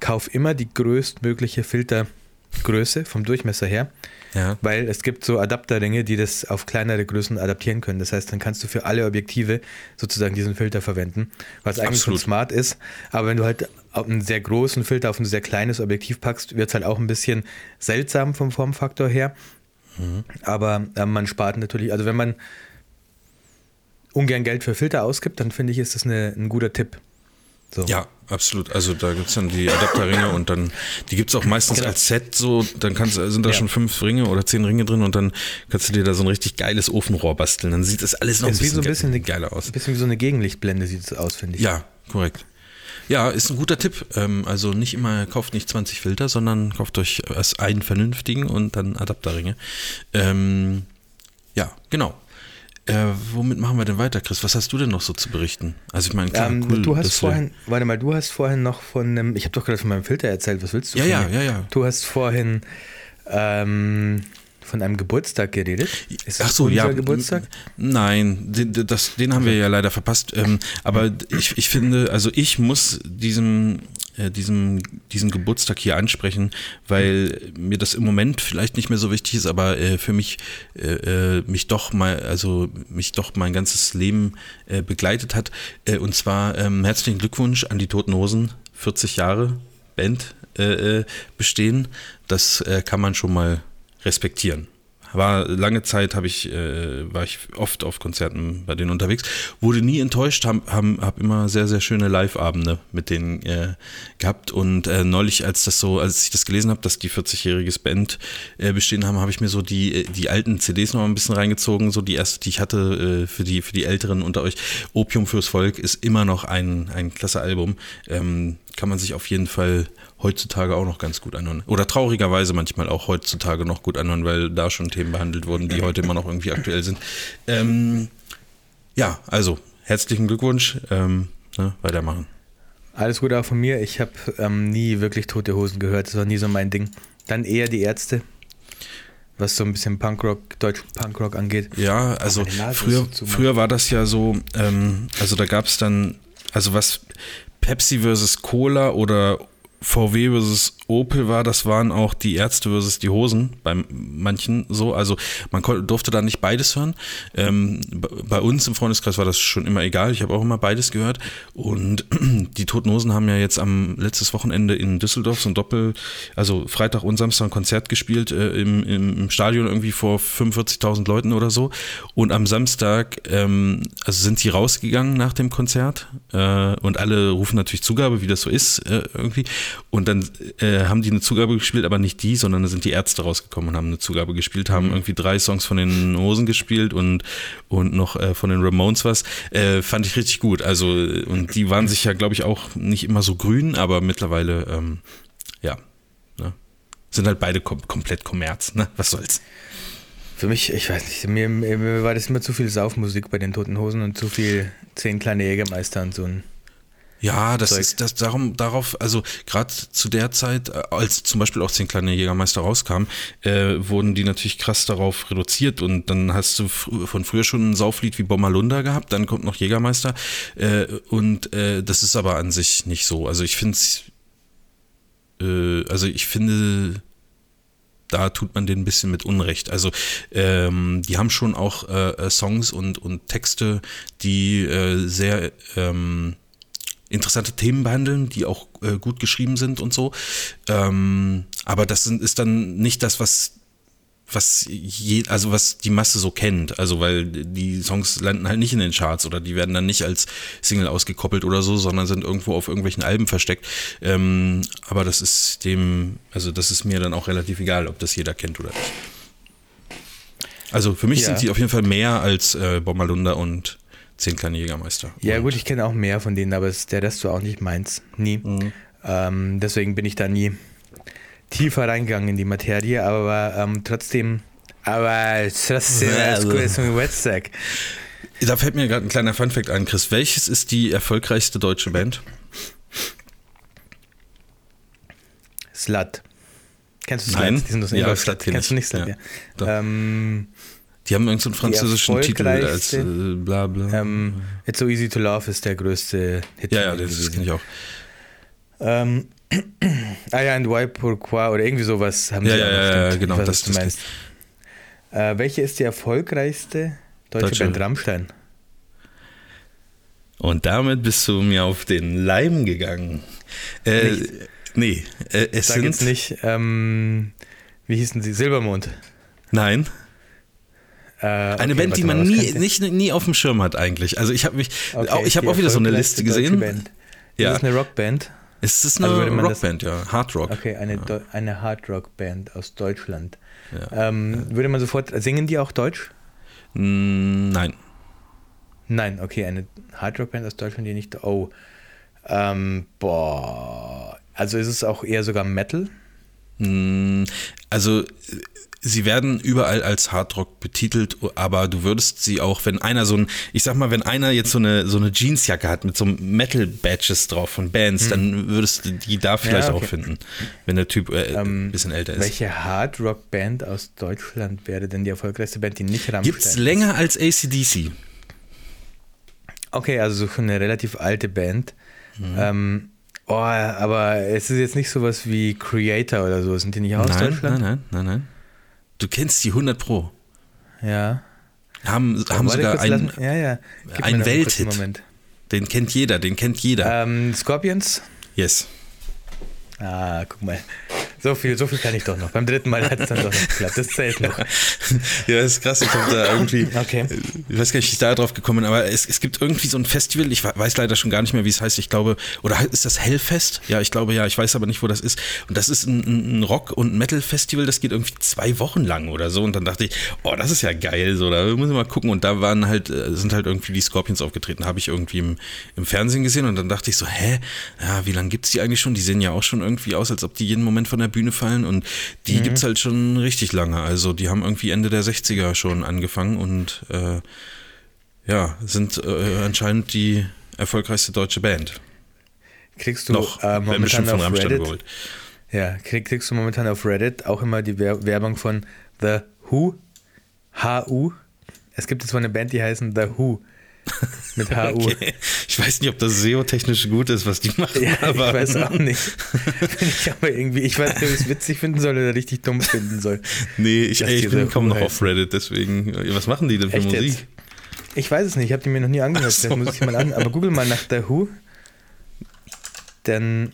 kauf immer die größtmögliche Filtergröße vom Durchmesser her. Ja. Weil es gibt so Adapterringe, die das auf kleinere Größen adaptieren können. Das heißt, dann kannst du für alle Objektive sozusagen diesen Filter verwenden, was eigentlich schon Absolut. smart ist. Aber wenn du halt einen sehr großen Filter auf ein sehr kleines Objektiv packst, wird es halt auch ein bisschen seltsam vom Formfaktor her. Mhm. Aber äh, man spart natürlich, also wenn man ungern Geld für Filter ausgibt, dann finde ich, ist das eine, ein guter Tipp. So. Ja, absolut. Also da gibt es dann die Adapterringe und dann, die gibt es auch meistens Genau. als Set so, dann kannst, sind da Ja. schon fünf Ringe oder zehn Ringe drin und dann kannst du dir da so ein richtig geiles Ofenrohr basteln. Dann sieht das alles noch ein bisschen, so ein bisschen ge- eine, geiler aus. Ein bisschen wie so eine Gegenlichtblende sieht es aus, finde ich. Ja, korrekt. Ja, ist ein guter Tipp. Ähm, also nicht immer, kauft nicht 20 Filter, sondern kauft euch erst einen vernünftigen und dann Adapterringe. Ähm, ja, genau. Äh, womit machen wir denn weiter, Chris? Was hast du denn noch so zu berichten? Also ich meine, klar, Ähm, cool. du hast vorhin, warte mal, du hast vorhin noch von einem, ich habe doch gerade von meinem Filter erzählt, was willst du Ja, ja, ja, ja. Du hast vorhin ähm, von einem Geburtstag geredet. Ist Ach das so, ja. Geburtstag? Nein, den, das, den haben wir ja leider verpasst. Ähm, aber ich, ich finde, also ich muss diesem, äh, diesem, diesen Geburtstag hier ansprechen, weil mir das im Moment vielleicht nicht mehr so wichtig ist, aber äh, für mich äh, äh, mich doch mal, also mich doch mein ganzes Leben äh, begleitet hat. Und zwar ähm, herzlichen Glückwunsch an die Toten Hosen, 40 Jahre Band bestehen. Das kann man schon mal respektieren. War lange Zeit habe ich äh, war ich oft auf Konzerten bei denen unterwegs, wurde nie enttäuscht, haben haben hab immer sehr sehr schöne Live-Abende mit denen äh, gehabt und äh, neulich als das so als ich das gelesen habe, dass die 40-jähriges Band äh, bestehen haben, habe ich mir so die äh, die alten CDs noch ein bisschen reingezogen, so die erste, die ich hatte äh, für die für die Älteren unter euch. Opium fürs Volk ist immer noch ein ein klasse Album. Ähm, kann man sich auf jeden Fall heutzutage auch noch ganz gut anhören. Oder traurigerweise manchmal auch heutzutage noch gut anhören, weil da schon Themen behandelt wurden, die heute immer noch irgendwie aktuell sind. Ähm, ja, also herzlichen Glückwunsch. Ähm, ne, weitermachen. Alles Gute auch von mir. Ich habe ähm, nie wirklich Tote Hosen gehört. Das war nie so mein Ding. Dann eher die Ärzte, was so ein bisschen Punkrock, deutsch Punkrock angeht. Ja, also früher, früher war das ja so, ähm, also da gab es dann, also was Pepsi versus Cola oder VW versus Opel war, das waren auch die Ärzte versus die Hosen bei manchen so. Also man durfte da nicht beides hören. Ähm, bei uns im Freundeskreis war das schon immer egal. Ich habe auch immer beides gehört. Und *clears throat* die Toten Hosen haben ja jetzt am letztes Wochenende in Düsseldorf so ein Doppel, also Freitag und Samstag ein Konzert gespielt äh, im, im, im Stadion irgendwie vor 45.000 Leuten oder so. Und am Samstag, ähm, also sind sie rausgegangen nach dem Konzert äh, und alle rufen natürlich Zugabe, wie das so ist äh, irgendwie. Und dann äh, haben die eine Zugabe gespielt, aber nicht die, sondern da sind die Ärzte rausgekommen und haben eine Zugabe gespielt, haben irgendwie drei Songs von den Hosen gespielt und, und noch äh, von den Ramones was. Äh, fand ich richtig gut. Also, und die waren sich ja, glaube ich, auch nicht immer so grün, aber mittlerweile, ähm, ja, ne? sind halt beide kom komplett Kommerz, ne? Was soll's. Für mich, ich weiß nicht, mir, mir war das immer zu viel Saufmusik bei den Toten Hosen und zu viel zehn kleine Jägermeister und so ein. Ja, das Zeug. ist das darum darauf, also gerade zu der Zeit, äh, als zum Beispiel auch zehn kleine Jägermeister rauskamen, äh, wurden die natürlich krass darauf reduziert und dann hast du von früher schon ein Sauflied wie Bommalunda gehabt, dann kommt noch Jägermeister äh, und äh, das ist aber an sich nicht so. Also ich finde es, äh, also ich finde da tut man denen ein bisschen mit Unrecht. Also ähm, die haben schon auch äh, äh, Songs und, und Texte, die äh, sehr ähm, interessante Themen behandeln, die auch äh, gut geschrieben sind und so. Ähm, aber das sind, ist dann nicht das, was was je, also was die Masse so kennt, also weil die Songs landen halt nicht in den Charts oder die werden dann nicht als Single ausgekoppelt oder so, sondern sind irgendwo auf irgendwelchen Alben versteckt. Ähm, aber das ist dem, also das ist mir dann auch relativ egal, ob das jeder kennt oder nicht. Also für mich Ja. sind sie auf jeden Fall mehr als äh, Bommalunda und Zehn kleine Jägermeister. Ja, gut, ich kenne auch mehr von denen, aber der Rest war auch nicht meins. Nie. Mhm. Ähm, deswegen bin ich da nie tiefer reingegangen in die Materie, aber ähm, trotzdem. Aber trotzdem, alles gut ist ein Wetsack. Da fällt mir gerade ein kleiner Funfact ein, Chris. Welches ist die erfolgreichste deutsche Band? Slut. Kennst du Slut? Nein. Die sind aus Ja. Slut kenn Kennst ich. du nicht Slut? Ja, Ja. Ähm, Die haben irgendeinen so einen französischen Titel als äh, bla bla. ähm, It's So Easy to Love ist der größte Hit. ja, ja, das gewesen. kenne ich auch. Ähm, *clears throat* ah ja, und Why Pourquoi oder irgendwie sowas haben Ja, sie ja, ja, ja, genau, weiß, das- was du das meinst. Äh, welche ist die erfolgreichste deutsche, Deutsche. Band? Rammstein. Und damit bist du mir auf den Leim gegangen. Äh, Nicht. nee, äh, es Sag sind. jetzt nicht, ähm, wie hießen sie? Silbermond. Nein, Äh, eine okay, Band, die man nie, nicht, nie auf dem Schirm hat eigentlich. Also ich habe mich, Okay, auch, ich habe auch wieder so eine Liste gesehen. Band. Ja. Ist das eine Rockband? Es ist eine Also man das- Rockband, ja, Hard Rock. Okay, eine, Deu- eine Hardrock-Band aus Deutschland. Ja. Ähm, Würde man sofort, singen die auch Deutsch? Mm, Nein, Nein, okay, eine Hardrock-Band aus Deutschland, die nicht. Oh. Ähm, boah. Also ist es auch eher sogar Metal? Mm, Also, äh, sie werden überall als Hardrock betitelt, aber du würdest sie auch, wenn einer so ein, ich sag mal, wenn einer jetzt so eine, so eine Jeansjacke hat mit so Metal-Badges drauf von Bands, dann würdest du die da vielleicht Hm. okay. auch finden, wenn der Typ äh, ein bisschen älter ist. Welche Hardrock-Band aus Deutschland wäre denn die erfolgreichste Band, die nicht Rammstein Gibt's länger als ACDC? Okay, also so eine relativ alte Band. Mhm. Ähm, oh, aber es ist jetzt nicht sowas wie Creator oder so. Sind die nicht aus Nein, nein, Deutschland? nein, nein, nein. Du kennst die 100 Pro. Ja. Haben, haben Warte sogar einen, ja, ja. Einen Welthit. Den kennt jeder, den kennt jeder. Ähm, Scorpions? Yes. Ah, guck mal. So viel, so viel kann ich doch noch. Beim dritten Mal hat es dann doch noch geklappt. Das zählt noch. Ja, das ist krass. Ich habe da irgendwie, Okay. ich weiß gar nicht, wie ich da drauf gekommen bin, aber es, es gibt irgendwie so ein Festival, ich weiß leider schon gar nicht mehr, wie es heißt. Ich glaube, oder ist das Hellfest? Ja, ich glaube ja, ich weiß aber nicht, wo das ist. Und das ist ein, ein Rock- und Metal-Festival, das geht irgendwie zwei Wochen lang oder so. Und dann dachte ich, oh, das ist ja geil, so, da müssen wir mal gucken. Und da waren halt, äh, sind halt irgendwie die Scorpions aufgetreten, habe ich irgendwie im, im Fernsehen gesehen. Und dann dachte ich so, hä, ja, wie lange gibt's die eigentlich schon? Die sehen ja auch schon irgendwie aus, als ob die jeden Moment von der Bühne fallen. Und die gibt's halt schon richtig lange. Also die haben irgendwie Ende der 60er schon angefangen und äh, ja, sind äh, anscheinend die erfolgreichste deutsche Band. Kriegst du Noch, äh, momentan bestimmt von auf Rammstein Reddit? überholt. Ja, krieg, kriegst du momentan auf Reddit auch immer die Wer Werbung von The Who? H-U? Es gibt jetzt mal eine Band, die heißen The Who. Mit H-U. *laughs* Okay. Ich weiß nicht, ob das SEO-technisch gut ist, was die machen, Ja, aber ich weiß auch nicht. Ich aber irgendwie, ich weiß nicht, ob ich es witzig finden soll oder richtig dumm finden soll. nee, ich, ey, ich bin kaum noch auf. Reddit, deswegen, äh, was machen die denn für Echt Musik? jetzt? Ich weiß es nicht, ich habe die mir noch nie angehört, so. das muss ich mal an. Aber google mal nach The Who. Denn,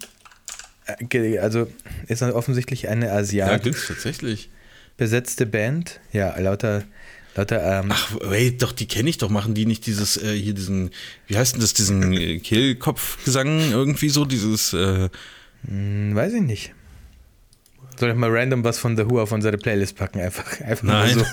äh, also ist offensichtlich eine Ja, asiatisch gibt's tatsächlich. besetzte Band. Ja, lauter, lauter, ähm, Ach, wait, doch, die kenne ich doch. Machen die nicht dieses, äh, hier diesen, wie heißt denn das, diesen äh, Kehlkopfgesang irgendwie so, dieses, äh, hm, weiß ich nicht. Soll ich mal random was von The Who auf unsere Playlist packen? Einfach, einfach Nein. mal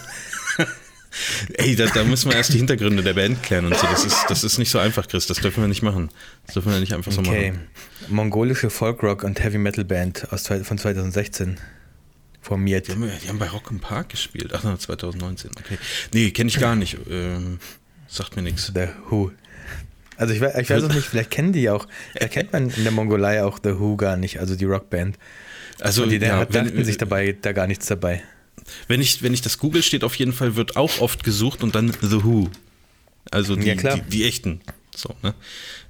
so. *laughs* ey, da, da müssen wir erst die Hintergründe der Band klären und so. Das ist, das ist nicht so einfach, Chris. Das dürfen wir nicht machen. Das dürfen wir nicht einfach so Okay. machen. Mongolische Folkrock und Heavy Metal Band aus, zwei- von 2016. Formiert. Die haben, die haben bei Rock im Park gespielt. Ach, na, 2019. Okay. Nee, kenne ich gar nicht. Ähm, sagt mir nichts. The Who. Also ich weiß, ich weiß auch nicht, vielleicht kennen die auch, vielleicht kennt man in der Mongolei auch The Who gar nicht, also die Rockband. Also, Und die ja, dachten sich dabei da gar nichts dabei. Wenn ich, wenn ich das google, steht auf jeden Fall, wird auch oft gesucht und dann The Who. Also die, Ja, klar. die, die echten. So, ne?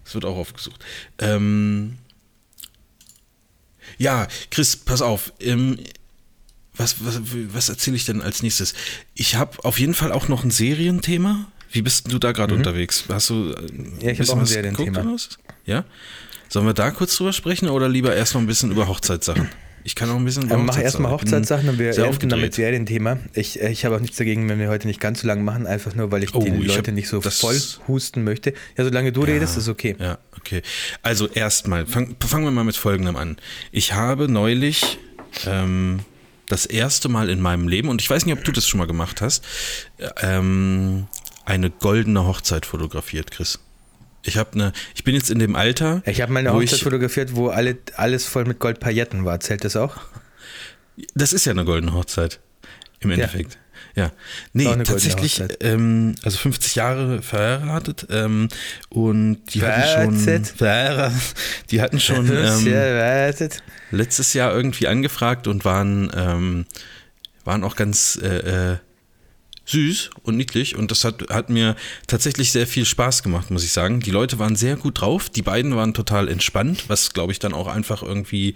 Das wird auch oft gesucht. Ähm, ja, Chris, pass auf. Ähm, was was, was erzähle ich denn als nächstes? Ich habe auf jeden Fall auch noch ein Serienthema. Wie bist du da gerade unterwegs? Hast du äh, Mhm. Ja, ich hab bisschen auch ein was Serienthema. geguckt? Ja? Sollen wir da kurz drüber sprechen oder lieber erstmal ein bisschen über Hochzeitssachen? Ich kann auch ein bisschen über Ähm, mach erstmal Hochzeitssachen und wir enden damit. Serienthema. Ich, äh, ich habe auch nichts dagegen, wenn wir heute nicht ganz so lang machen, einfach nur, weil ich Oh, die ich Leute nicht so voll husten möchte. Ja, solange du redest, ist okay. Ja, okay. Also erstmal, fang, fangen wir mal mit Folgendem an. Ich habe neulich ähm, das erste Mal in meinem Leben, und ich weiß nicht, ob du das schon mal gemacht hast, äh, ähm, eine goldene Hochzeit fotografiert, Chris. Ich habe eine, ich bin jetzt in dem Alter. Ich habe mal eine wo Hochzeit ich- fotografiert, wo alle, alles voll mit Goldpailletten war. Zählt das auch? Das ist ja eine goldene Hochzeit. Im Endeffekt. Ja. Nee, eine goldene tatsächlich, ähm, also 50 Jahre verheiratet ähm, und die hatten schon. Verheiratet? Die hatten schon. *laughs* Ähm, ja, letztes Jahr irgendwie angefragt und waren, ähm, waren auch ganz äh, äh, süß und niedlich und das hat, hat mir tatsächlich sehr viel Spaß gemacht, muss ich sagen. Die Leute waren sehr gut drauf, die beiden waren total entspannt, was glaube ich dann auch einfach irgendwie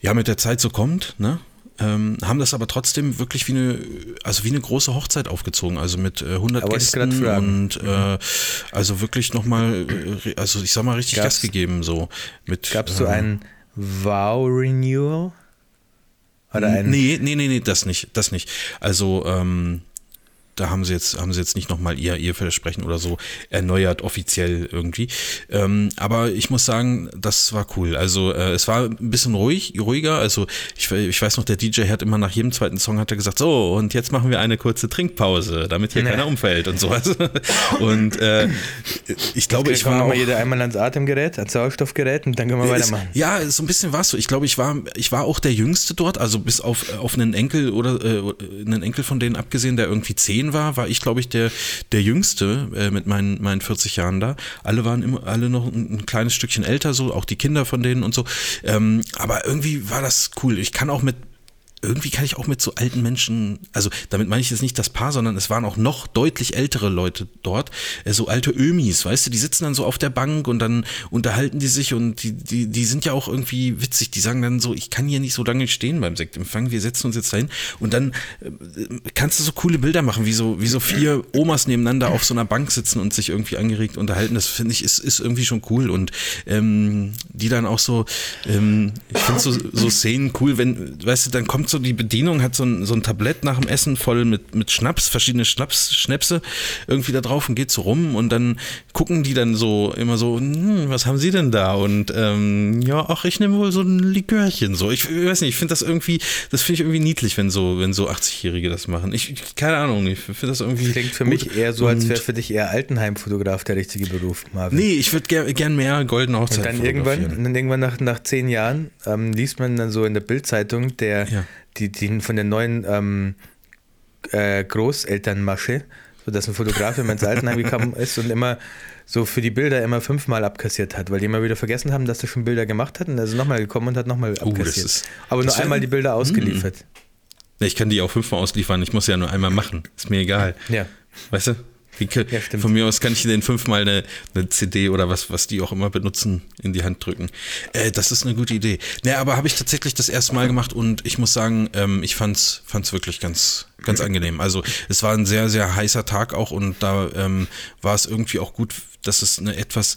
ja mit der Zeit so kommt, ne? Ähm, haben das aber trotzdem wirklich wie eine, also wie eine große Hochzeit aufgezogen, also mit äh, 100 Da wollte ich grad Gästen und äh, also wirklich nochmal, äh, also ich sag mal richtig Gab's- Gas gegeben so. Mit, Gab es so ähm, ein Vow-Renewal? Oder ein. Nee, nee, nee, nee, das nicht, das nicht. Also, ähm, da haben sie jetzt, haben sie jetzt nicht nochmal ihr Eheversprechen oder so erneuert, offiziell irgendwie. Ähm, aber ich muss sagen, das war cool. Also äh, es war ein bisschen ruhig, ruhiger. Also ich, ich weiß noch, der DJ hat immer nach jedem zweiten Song hat er gesagt, so, und jetzt machen wir eine kurze Trinkpause, damit hier nee. keiner umfällt und sowas. *laughs* und äh, ich glaube, ich war. Auch, jeder einmal ans Atemgerät, ans Sauerstoffgerät und dann können wir weitermachen. Ja, so ein bisschen war es so. Ich glaube, ich war, ich war auch der Jüngste dort, also bis auf, auf einen Enkel oder äh, einen Enkel von denen abgesehen, der irgendwie zehn war, war ich, glaube ich, der, der Jüngste äh, mit meinen, meinen 40 Jahren da. Alle waren immer, alle noch ein, ein, kleines Stückchen älter, so, auch die Kinder von denen und so. Ähm, aber irgendwie war das cool. Ich kann auch mit irgendwie kann ich auch mit so alten Menschen, also damit meine ich jetzt nicht das Paar, sondern es waren auch noch deutlich ältere Leute dort, äh, so alte Ömis, weißt du, die sitzen dann so auf der Bank und dann unterhalten die sich und die, die, die sind ja auch irgendwie witzig, die sagen dann so, ich kann hier nicht so lange stehen beim Sektempfang, wir setzen uns jetzt dahin. Und dann äh, kannst du so coole Bilder machen, wie so, wie so vier Omas nebeneinander auf so einer Bank sitzen und sich irgendwie angeregt unterhalten, das finde ich, ist, ist irgendwie schon cool. Und ähm, die dann auch so, ähm, ich finde so, so Szenen cool, wenn, weißt du, dann kommt kommt so die Bedienung, hat so ein, so ein Tablett nach dem Essen voll mit, mit Schnaps, verschiedene Schnaps, Schnäpse irgendwie da drauf und geht so rum und dann gucken die dann so immer so, hm, was haben sie denn da? Und ähm, ja, ach, ich nehme wohl so ein Likörchen. So, ich, ich weiß nicht, ich finde das irgendwie, das finde ich irgendwie niedlich, wenn so, wenn so 80-Jährige das machen. Ich, keine Ahnung, ich finde das irgendwie. Klingt für gut. mich eher so, als wäre für dich eher Altenheimfotograf der richtige Beruf, Marvin. Nee, ich würde gern, gern mehr goldene Hochzeit. Und dann irgendwann, dann irgendwann nach, nach zehn Jahren ähm, liest man dann so in der Bildzeitung, der ja die, die von den neuen ähm, äh, Großelternmasche, so dass ein Fotograf immer ins Altenheim gekommen ist und immer so für die Bilder immer fünfmal abkassiert hat, weil die immer wieder vergessen haben, dass er schon Bilder gemacht hat und er ist nochmal gekommen und hat nochmal uh, abkassiert. Ist, Aber nur einmal die Bilder ausgeliefert. Hm. Ich kann die auch fünfmal ausliefern, ich muss ja nur einmal machen. Ist mir egal. Ja. Weißt du? Ja, von mir aus kann ich denen fünfmal eine, eine, CD oder was, was die auch immer benutzen, in die Hand drücken. Äh, das ist eine gute Idee. Naja, aber habe ich tatsächlich das erste Mal gemacht und ich muss sagen, ähm, ich fand's, fand's wirklich ganz, ganz angenehm. Also es war ein sehr, sehr heißer Tag auch und da ähm, war es irgendwie auch gut, dass es eine etwas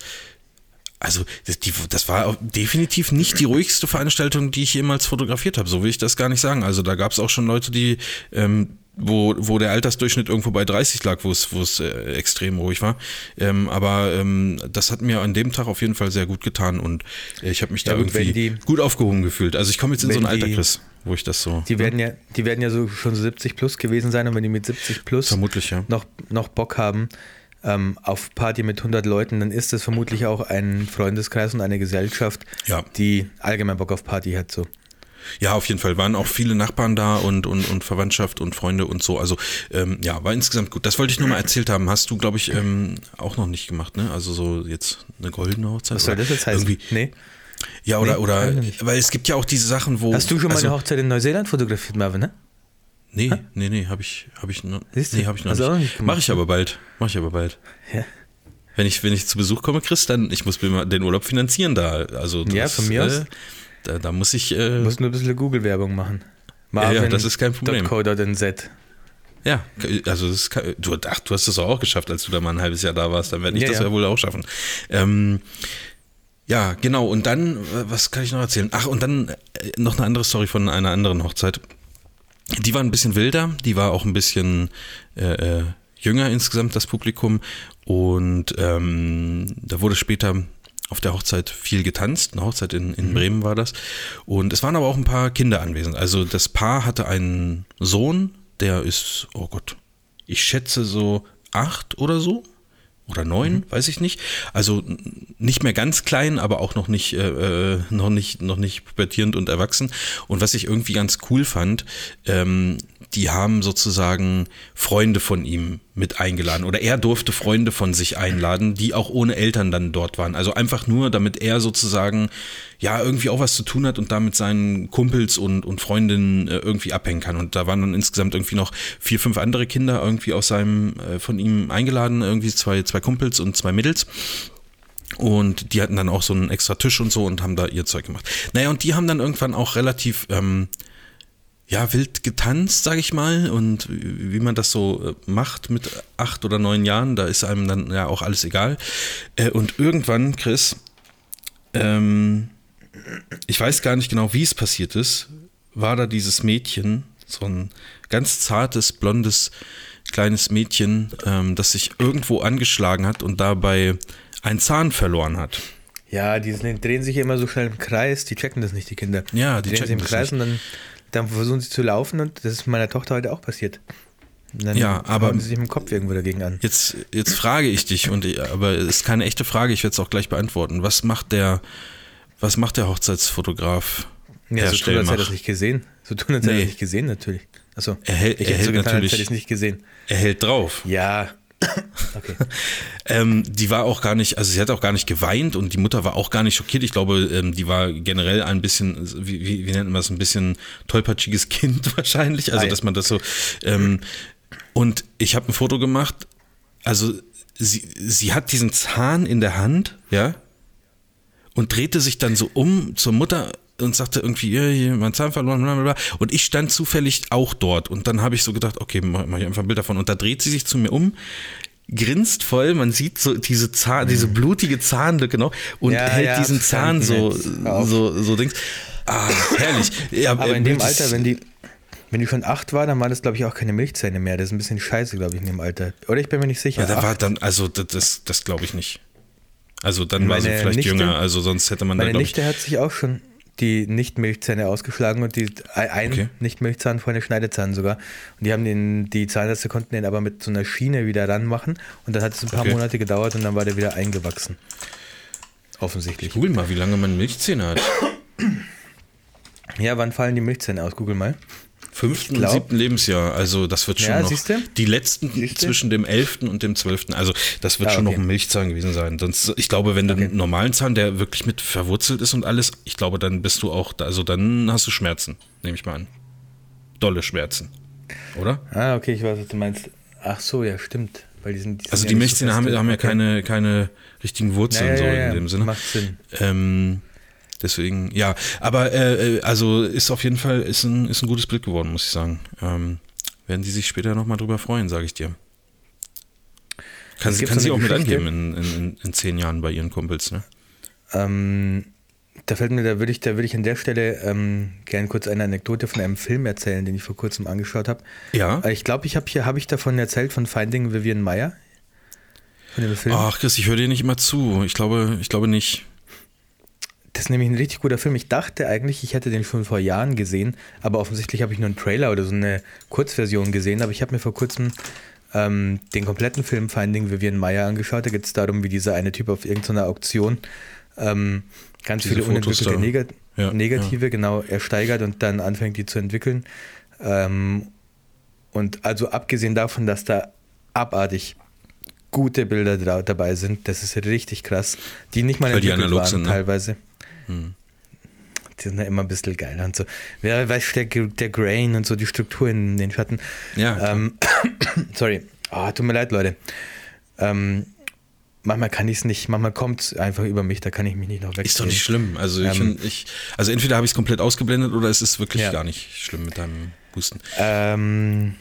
also das, die, das war definitiv nicht die ruhigste Veranstaltung, die ich jemals fotografiert habe. So will ich das gar nicht sagen. Also da gab es auch schon Leute, die ähm, wo, wo der Altersdurchschnitt irgendwo bei 30 lag, wo es, wo es äh, extrem ruhig war. Ähm, aber ähm, das hat mir an dem Tag auf jeden Fall sehr gut getan und äh, ich habe mich ja, da irgendwie die, gut aufgehoben gefühlt. Also ich komme jetzt in so ein Alter, Chris, wo ich das so. Die werden ja, die werden ja so schon so 70 plus gewesen sein und wenn die mit 70 plus vermutlich, ja. noch, noch Bock haben ähm, auf Party mit 100 Leuten, dann ist das vermutlich auch ein Freundeskreis und eine Gesellschaft, ja. die allgemein Bock auf Party hat. So. Ja, auf jeden Fall waren auch viele Nachbarn da und, und, und Verwandtschaft und Freunde und so. Also ähm, ja, war insgesamt gut. Das wollte ich nur mal erzählt haben. Hast du, glaube ich, ähm, auch noch nicht gemacht, ne? Also so jetzt eine goldene Hochzeit. Was soll das jetzt heißen? Irgendwie, nee. Ja, oder, nee, oder, weil es gibt ja auch diese Sachen, wo. Hast du schon mal also, eine Hochzeit in Neuseeland fotografiert, Marvin, ne? Nee, ha? nee, nee, habe ich, hab ich noch, nee, hab ich noch also nicht. nicht Mache ich aber bald. Mache ich aber bald. Ja. Wenn ich, wenn ich zu Besuch komme, Chris, dann ich muss mir den Urlaub finanzieren da. Also das, ja, von mir äh, aus. Da, da muss ich. Äh, du musst nur ein bisschen Google-Werbung machen. Marvin. Ja, das ist kein Problem. .co.nz. Ja, also das ist, du, ach, du hast es auch geschafft, als du da mal ein halbes Jahr da warst. Dann werde ich ja, das ja. ja wohl auch schaffen. Ähm, ja, genau. Und dann, was kann ich noch erzählen? Ach, und dann äh, noch eine andere Story von einer anderen Hochzeit. Die war ein bisschen wilder, die war auch ein bisschen äh, äh jünger insgesamt, das Publikum. Und ähm, da wurde später auf der Hochzeit viel getanzt. Eine Hochzeit in, in mhm. Bremen war das. Und es waren aber auch ein paar Kinder anwesend. Also das Paar hatte einen Sohn, der ist, oh Gott, ich schätze so acht oder so oder neun, mhm. weiß ich nicht. Also nicht mehr ganz klein, aber auch noch nicht, äh, äh, noch nicht, noch nicht pubertierend und erwachsen. Und was ich irgendwie ganz cool fand, ähm, die haben sozusagen Freunde von ihm mit eingeladen oder er durfte Freunde von sich einladen, die auch ohne Eltern dann dort waren. Also einfach nur, damit er sozusagen ja irgendwie auch was zu tun hat und da mit seinen Kumpels und, und Freundinnen äh, irgendwie abhängen kann. Und da waren dann insgesamt irgendwie noch vier, fünf andere Kinder irgendwie aus seinem, äh, von ihm eingeladen, irgendwie zwei, zwei Kumpels und zwei Mädels. Und die hatten dann auch so einen extra Tisch und so und haben da ihr Zeug gemacht. Naja, und die haben dann irgendwann auch relativ ähm, ja, wild getanzt, sag ich mal. Und wie man das so äh, macht mit acht oder neun Jahren, da ist einem dann ja auch alles egal. Äh, und irgendwann, Chris, ähm, ich weiß gar nicht genau, wie es passiert ist, war da dieses Mädchen, So ein ganz zartes, blondes, kleines Mädchen, ähm, das sich irgendwo angeschlagen hat und dabei einen Zahn verloren hat. Ja, die drehen sich immer so schnell im Kreis, die checken das nicht, die Kinder. Ja, die drehen sich checken im das Kreis und dann, dann versuchen sie zu laufen und das ist meiner Tochter heute auch passiert. Und dann Ja, aber- sie sich dem Kopf irgendwo dagegen an. Jetzt, jetzt frage ich dich, und aber es ist keine echte Frage, ich werde es auch gleich beantworten. Was macht der, was macht der Hochzeitsfotograf? Ja, so tun, als hätte er es nicht gesehen. So tun, als hätte er es nicht gesehen, natürlich. Achso, Er hält- ich er hätte so hält getan, als natürlich- hätte ich es nicht gesehen. Er hält drauf. Ja, *laughs* okay. Ähm, die war auch gar nicht, also sie hat auch gar nicht geweint und die Mutter war auch gar nicht schockiert. Ich glaube, ähm, die war generell ein bisschen, wie, wie, wie nennt man das, ein bisschen tollpatschiges Kind *laughs* wahrscheinlich. Also, Ei. dass man das so. Ähm, und ich habe ein Foto gemacht. Also, sie, sie hat diesen Zahn in der Hand, ja, und drehte sich dann so um zur Mutter und sagte irgendwie, ja, mein Zahn verloren, bla, bla, bla. Und ich stand zufällig auch dort. Und dann habe ich so gedacht, okay, mach, mach ich einfach ein Bild davon. Und da dreht sie sich zu mir um, grinst voll, man sieht so diese Zahn, diese blutige Zahnlücke noch und Mhm. Ja, hält ja, diesen Zahn so, so, so Dings. Ah, herrlich. Ja, Aber äh, in dem Alter, wenn die, wenn die schon acht war, dann waren das, glaube ich, auch keine Milchzähne mehr. Das ist ein bisschen scheiße, glaube ich, in dem Alter. Oder ich bin mir nicht sicher. Ja, da war dann, also das, das, das glaube ich nicht. Also dann war sie Meine vielleicht Nichte- jünger, also sonst hätte man da, Meine glaube ich. Nichte hat sich auch schon die Nicht-Milchzähne ausgeschlagen und die ein Okay. Nicht-Milchzahn vor eine Schneidezahn sogar. Und die haben den, die Zahnärzte konnten den aber mit so einer Schiene wieder ranmachen und dann hat es ein paar Okay. Monate gedauert und dann war der wieder eingewachsen. Offensichtlich. Google mal, wie lange man Milchzähne hat. Ja, wann fallen die Milchzähne aus? Google mal. Fünften glaub- und siebten Lebensjahr. Also das wird schon Ja, noch. siehste? Die letzten Siehste? zwischen dem elften und dem zwölften. Also das wird Ah, schon okay. noch ein Milchzahn gewesen sein. Sonst, ich glaube, wenn du einen normalen Zahn, der wirklich mit verwurzelt ist und alles, ich glaube, dann bist du auch, da, also dann hast du Schmerzen, nehme ich mal an. Dolle Schmerzen. Oder? Ah, okay, ich weiß, was du meinst. Ach so, ja, stimmt. Weil die sind, sind Also ja die nicht so Milchzähne haben, haben ja Okay. keine, keine richtigen Wurzeln Ja, ja, so ja. in dem Sinne. Macht Sinn. Ähm, deswegen, ja, aber äh, äh, also ist auf jeden Fall ist ein, ist ein gutes Bild geworden, muss ich sagen. Ähm, werden die sich später nochmal drüber freuen, sage ich dir. Kann, Es sie- kann so sie auch eine mit Geschichte- angeben in, in, in, zehn Jahren bei ihren Kumpels, ne? Ähm, da fällt mir, da würde ich, da würde ich an der Stelle ähm, gerne kurz eine Anekdote von einem Film erzählen, den ich vor kurzem angeschaut habe. Ja. Äh, Ich glaube, ich habe hier, habe ich davon erzählt von Finding Vivian Meyer? Von dem Film? Ach, Chris, ich höre dir nicht immer zu. Ich glaube, ich glaube nicht. Das ist nämlich ein richtig guter Film. Ich dachte eigentlich, ich hätte den schon vor Jahren gesehen, aber offensichtlich habe ich nur einen Trailer oder so eine Kurzversion gesehen. Aber ich habe mir vor kurzem ähm, den kompletten Film Finding Vivian Meyer angeschaut. Da geht es darum, wie dieser eine Typ auf irgendeiner Auktion ähm, ganz Diese viele Fotos unentwickelte. Negat Ja, Negative genau ersteigert und dann anfängt, die zu entwickeln. Ähm, und also abgesehen davon, dass da abartig gute Bilder dabei sind, das ist richtig krass, die nicht mal Weil die entwickelt analog waren sind, ne? teilweise. Die sind ja immer ein bisschen geil und so. Wer weiß, der, der Grain und so, die Struktur in den Schatten. Ja. Ähm, *coughs* sorry. Ah, tut mir leid, Leute. Ähm, manchmal kann ich es nicht, manchmal kommt es einfach über mich, da kann ich mich nicht noch weg. Ist doch nicht schlimm. Also, ich, Ähm, ich, also entweder habe ich es komplett ausgeblendet oder es ist wirklich Ja. gar nicht schlimm mit deinem Husten. Ähm,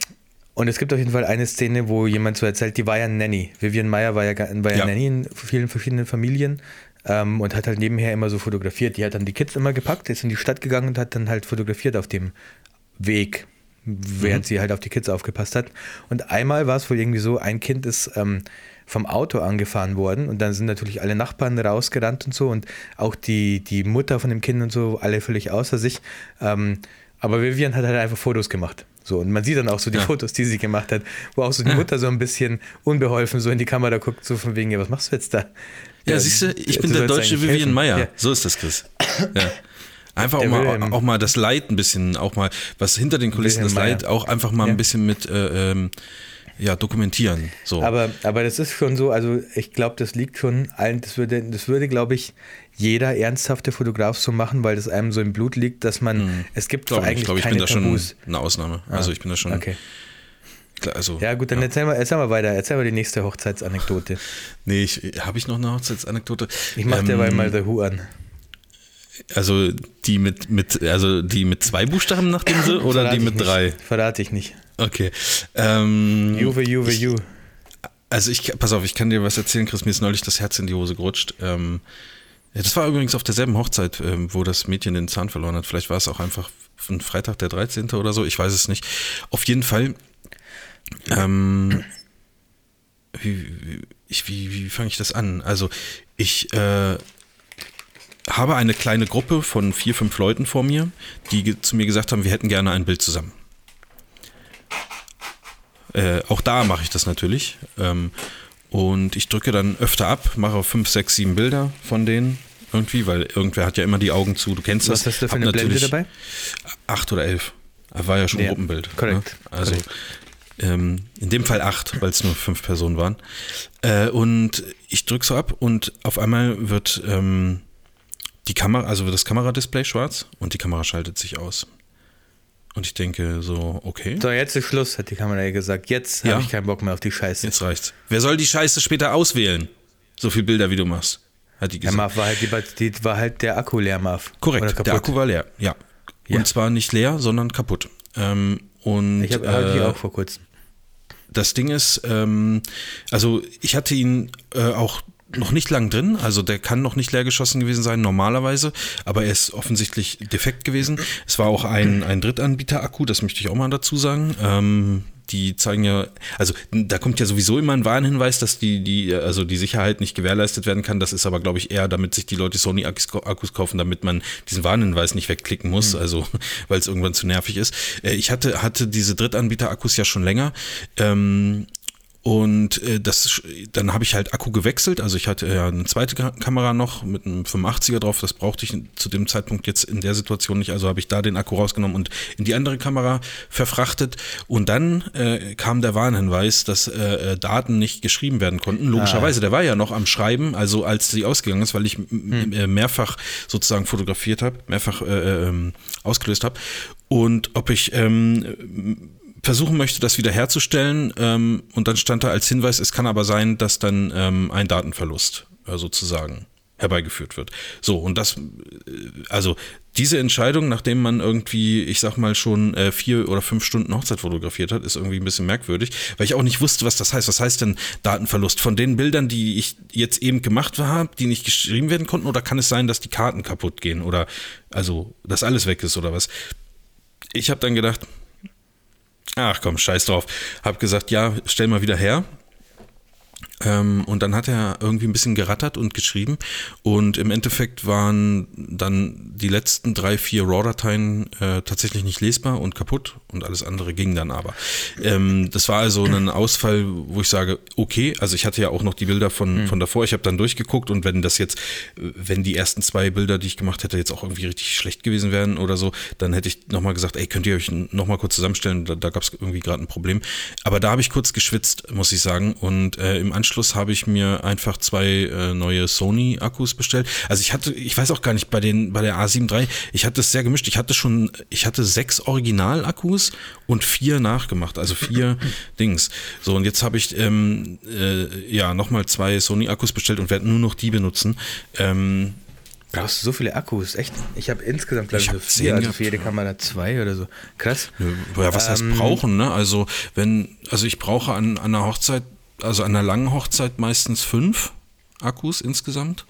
und es gibt auf jeden Fall eine Szene, wo jemand so erzählt, die war ja Nanny. Vivian Meyer war ja, war ja, Ja. Nanny in vielen verschiedenen Familien ähm, und hat halt nebenher immer so fotografiert. Die hat dann die Kids immer gepackt, ist in die Stadt gegangen und hat dann halt fotografiert auf dem Weg, während sie halt auf die Kids aufgepasst hat. Und einmal war es wohl irgendwie so, ein Kind ist ähm, vom Auto angefahren worden und dann sind natürlich alle Nachbarn rausgerannt und so und auch die, die Mutter von dem Kind und so, alle völlig außer sich. Ähm, aber Vivian hat halt einfach Fotos gemacht. So, und man sieht dann auch so die Ja. Fotos, die sie gemacht hat, wo auch so die *laughs* Mutter so ein bisschen unbeholfen so in die Kamera guckt, so von wegen, ja, was machst du jetzt da? Ja, Ja, siehst du, ich bin der deutsche Vivian. Meyer. Ja. So ist das, Chris. *laughs* Ja. Einfach auch mal, auch mal das Leid ein bisschen, auch mal, was hinter den Kulissen Wilhelm das Leid, auch einfach mal ein bisschen mit äh, ähm, ja, dokumentieren. So. Aber, aber das ist schon so, also ich glaube, das liegt schon allen, das würde, das würde, glaube ich, jeder ernsthafte Fotograf so machen, weil das einem so im Blut liegt, dass man, es gibt glaube ich, eigentlich glaube, ich keine bin da schon Tabus. eine Ausnahme. Also ich bin da schon. Okay. Also, Ja gut, dann Erzähl, mal, erzähl mal weiter, erzähl mal die nächste Hochzeitsanekdote. Nee, ich, habe ich noch eine Hochzeitsanekdote? Ich mach dir Ähm, mal mal The Who an. Also die mit, mit, also die mit zwei Buchstaben nach dem Sie oder Verrate die mit nicht. drei? Verrate ich nicht. Okay. Ähm, Juve, Juve, ich, Ju. Also ich, pass auf, ich kann dir was erzählen, Chris, mir ist neulich das Herz in die Hose gerutscht. Ähm, ja, das war übrigens auf derselben Hochzeit, ähm, wo das Mädchen den Zahn verloren hat. Vielleicht war es auch einfach ein Freitag der 13. oder so, ich weiß es nicht. Auf jeden Fall, ähm, wie, wie, wie, wie fange ich das an? Also ich äh, habe eine kleine Gruppe von vier, fünf Leuten vor mir, die zu mir gesagt haben, wir hätten gerne ein Bild zusammen. Äh, auch da mache ich das natürlich. Ähm, und ich drücke dann öfter ab, mache fünf, sechs, sieben Bilder von denen irgendwie, weil irgendwer hat ja immer die Augen zu. Du kennst Was das. hast du für eine Blende dabei? Acht oder elf. War ja schon ein Ja, Gruppenbild. korrekt, Ne? Also korrekt. Ähm, in dem Fall acht, weil es nur fünf Personen waren. Äh, und ich drücke so ab und auf einmal wird ähm, die Kamera, also wird das Kameradisplay schwarz und die Kamera schaltet sich aus. Und ich denke so, okay, So, jetzt ist Schluss, hat die Kamera ja gesagt. Jetzt Ja. habe ich keinen Bock mehr auf die Scheiße. jetzt reicht's. Wer soll die Scheiße später auswählen? So viele Bilder, wie du machst, hat die gesagt. Marv war halt, die, die war halt der Akku leer, Marv. Korrekt, der. Akku war leer, ja. Ja. Und zwar nicht leer, sondern kaputt. Ähm, und Ich habe äh, auch vor kurzem. Das Ding ist, ähm, also ich hatte ihn äh, auch noch nicht lang drin, also der kann noch nicht leer geschossen gewesen sein, normalerweise, aber er ist offensichtlich defekt gewesen. Es war auch ein, ein Drittanbieter-Akku, das möchte ich auch mal dazu sagen. Ähm, die zeigen ja, also da kommt ja sowieso immer ein Warnhinweis, dass die, die, also die Sicherheit nicht gewährleistet werden kann. Das ist aber, glaube ich, eher, damit sich die Leute Sony-Akkus kaufen, damit man diesen Warnhinweis nicht wegklicken muss, also *laughs* weil es irgendwann zu nervig ist. Äh, ich hatte, hatte diese Drittanbieter-Akkus ja schon länger. Ähm, und äh, das, dann habe ich halt Akku gewechselt. Also ich hatte ja eine zweite Ka- Kamera noch mit einem 85er drauf. Das brauchte ich zu dem Zeitpunkt jetzt in der Situation nicht. Also habe ich da den Akku rausgenommen und in die andere Kamera verfrachtet. Und dann äh, kam der Warnhinweis, dass äh, äh, Daten nicht geschrieben werden konnten. Logischerweise, der war ja noch am Schreiben, also als sie ausgegangen ist, weil ich m- äh, mehrfach sozusagen fotografiert habe, mehrfach äh, ähm, ausgelöst habe. Und ob ich ähm, versuchen möchte, das wieder herzustellen. Ähm, und dann stand da als Hinweis, es kann aber sein, dass dann ähm, ein Datenverlust äh, sozusagen herbeigeführt wird. So, und das, äh, also diese Entscheidung, nachdem man irgendwie, ich sag mal, schon äh, vier oder fünf Stunden Hochzeit fotografiert hat, ist irgendwie ein bisschen merkwürdig, weil ich auch nicht wusste, was das heißt. Was heißt denn Datenverlust? Von den Bildern, die ich jetzt eben gemacht habe, die nicht geschrieben werden konnten, oder kann es sein, dass die Karten kaputt gehen oder also, dass alles weg ist oder was? Ich habe dann gedacht, ach komm, scheiß drauf. Hab gesagt, ja, stell mal wieder her. Ähm, und dann hat er irgendwie ein bisschen gerattert und geschrieben. Und im Endeffekt waren dann die letzten drei, vier RAW-Dateien äh, tatsächlich nicht lesbar und kaputt und alles andere ging dann aber. Ähm, das war also ein Ausfall, wo ich sage, okay, also ich hatte ja auch noch die Bilder von, von davor, ich habe dann durchgeguckt und wenn das jetzt, wenn die ersten zwei Bilder, die ich gemacht hätte, jetzt auch irgendwie richtig schlecht gewesen wären oder so, dann hätte ich nochmal gesagt, ey, könnt ihr euch nochmal kurz zusammenstellen, da, da gab es irgendwie gerade ein Problem. Aber da habe ich kurz geschwitzt, muss ich sagen. Und äh, im Anschluss habe ich mir einfach zwei äh, neue Sony-Akkus bestellt. Also ich hatte, ich weiß auch gar nicht, bei den, bei der A7 III, ich hatte es sehr gemischt. Ich hatte schon, ich hatte sechs Original-Akkus und vier nachgemacht, also vier *laughs* Dings. So, und jetzt habe ich ähm, äh, ja nochmal zwei Sony-Akkus bestellt und werde nur noch die benutzen. Ähm, Brauchst du so viele Akkus? Echt? Ich habe insgesamt, glaube Ich ich, so vier, also für jede Kamera zwei oder so. Krass. Ja, was heißt Ähm, brauchen, ne? Also, wenn, also ich brauche an, an einer Hochzeit, also an einer langen Hochzeit meistens fünf Akkus insgesamt.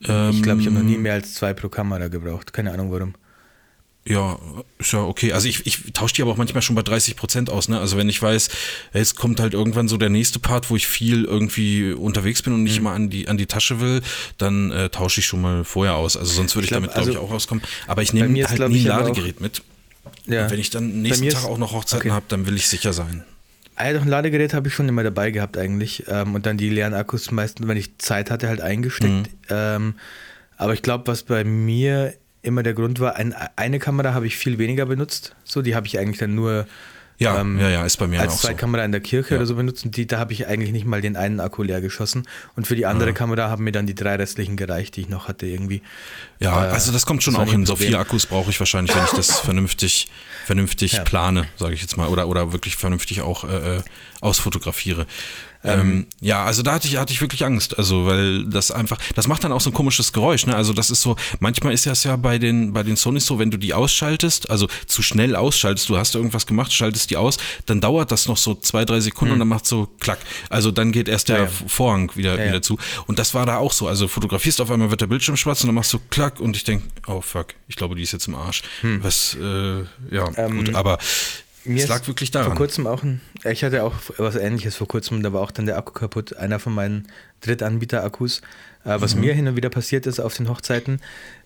ich glaube, ich habe noch Ähm, nie mehr als zwei pro Kamera gebraucht. Keine Ahnung warum. Ja, ist ja okay. Also ich, ich tausche die aber auch manchmal schon bei 30 Prozent aus, ne? Also wenn ich weiß, jetzt kommt halt irgendwann so der nächste Part, wo ich viel irgendwie unterwegs bin und Mhm. nicht immer an die, an die Tasche will, dann äh, tausche ich schon mal vorher aus. Also sonst würde ich, Ich glaub, damit, glaube ich, also auch rauskommen. Aber ich nehme halt nie ich, ein Ladegerät mit. Ja. Und wenn ich dann nächsten Tag auch noch Hochzeiten okay. habe, dann will ich sicher sein. Ah, doch, ein Ladegerät habe ich schon immer dabei gehabt eigentlich. Ähm, und dann die leeren Akkus meistens, wenn ich Zeit hatte, halt eingesteckt. Mhm. Ähm, aber ich glaube, was bei mir immer der Grund war, ein, eine Kamera habe ich viel weniger benutzt. So, die habe ich eigentlich dann nur Ja, ähm, ja, ja, ist bei mir als auch zwei so. Kamera in der Kirche Ja. oder so benutzt. Und die, da habe ich eigentlich nicht mal den einen Akku leer geschossen. Und für die andere Kamera haben mir dann die drei restlichen gereicht, die ich noch hatte irgendwie. Ja, Äh, also das kommt schon das auch hin. So vier Akkus brauche ich wahrscheinlich, wenn ich das *laughs* vernünftig, vernünftig Ja. plane, sage ich jetzt mal, oder, oder wirklich vernünftig auch äh, äh, ausfotografiere. Ähm, ja, also da hatte ich, hatte ich wirklich Angst, also weil das einfach, das macht dann auch so ein komisches Geräusch, ne? Also das ist so, manchmal ist das ja bei den, bei den Sonys so, wenn du die ausschaltest, also zu schnell ausschaltest, du hast irgendwas gemacht, schaltest die aus, dann dauert das noch so zwei, drei Sekunden und dann macht so klack. Also dann geht erst der Ja, ja. Vorhang wieder, Ja, wieder zu. Und das war da auch so. Also fotografierst auf einmal wird der Bildschirm schwarz und dann machst du klack und ich denke, oh fuck, ich glaube, die ist jetzt im Arsch. Was, äh, ja, gut, aber Hm. Mir es lag wirklich Vor daran. kurzem auch ein, ich hatte auch was ähnliches vor kurzem, da war auch dann der Akku kaputt, einer von meinen Drittanbieter-Akkus. Äh, was Mhm. mir hin und wieder passiert ist auf den Hochzeiten.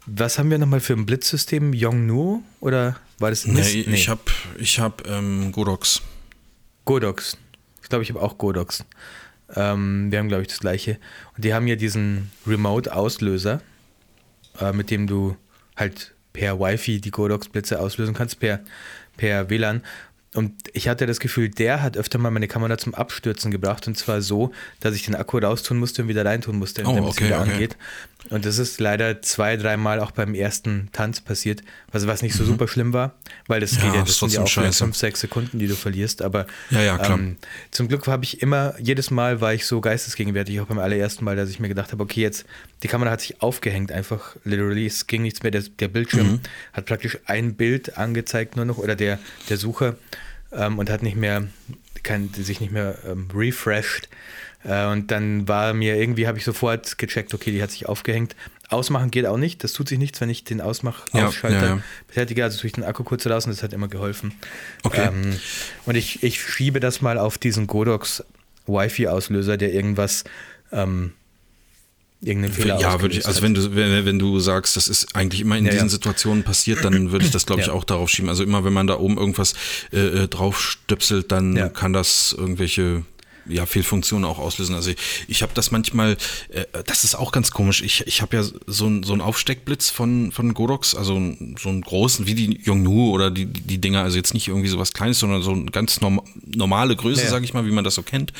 Was haben wir nochmal für ein Blitzsystem? Yongnuo? Oder war das Nee, Mist? ich habe ich hab, ähm, Godox. Godox. Ich glaube, ich habe auch Godox. Ähm, wir haben, glaube ich, das gleiche. Und die haben ja diesen Remote-Auslöser, äh, mit dem du halt per Wi-Fi die Godox-Blitze auslösen kannst, per, per WLAN. Und ich hatte das Gefühl, der hat öfter mal meine Kamera zum Abstürzen gebracht. Und zwar so, dass ich den Akku raustun musste und wieder reintun musste, Oh, damit es okay, wieder okay. angeht. Und das ist leider zwei, dreimal auch beim ersten Tanz passiert, was, was nicht so super schlimm war, weil das Mhm. Ja, geht ja, das sind ja auch scheiße. fünf, sechs Sekunden, die du verlierst. Aber Ja, ja, ähm, zum Glück habe ich immer, jedes Mal war ich so geistesgegenwärtig, auch beim allerersten Mal, dass ich mir gedacht habe, okay, jetzt, die Kamera hat sich aufgehängt, einfach literally, es ging nichts mehr, der, der Bildschirm Mhm. hat praktisch ein Bild angezeigt nur noch, oder der, der Sucher, ähm, und hat nicht mehr, kann, sich nicht mehr ähm, refreshed. Äh, und dann war mir irgendwie, habe ich sofort gecheckt, okay, die hat sich aufgehängt. Ausmachen geht auch nicht, das tut sich nichts, wenn ich den Ausmach Ja, ausschalter ja, ja. betätige, also durch den Akku kurz raus und das hat immer geholfen. Okay. Ähm, und ich, ich schiebe das mal auf diesen Godox Wi-Fi-Auslöser, der irgendwas, ähm, irgendeinen Fehler Ja, würde ich, also hat. wenn du, wenn, wenn du sagst, das ist eigentlich immer in Ja, diesen ja. Situationen passiert, dann würde ich das, glaube *clears throat* ich, Ja. auch darauf schieben. Also immer, wenn man da oben irgendwas äh, äh, draufstöpselt, dann kann das irgendwelche ja, Fehlfunktionen auch auslösen. Also ich, ich habe das manchmal, äh, das ist auch ganz komisch. Ich, ich habe ja so, ein, so einen Aufsteckblitz von, von Godox, also so einen großen, wie die Yongnu oder die, die Dinger, also jetzt nicht irgendwie so was Kleines, sondern so eine ganz norm normale Größe, Ja, sage ich mal, wie man das so kennt.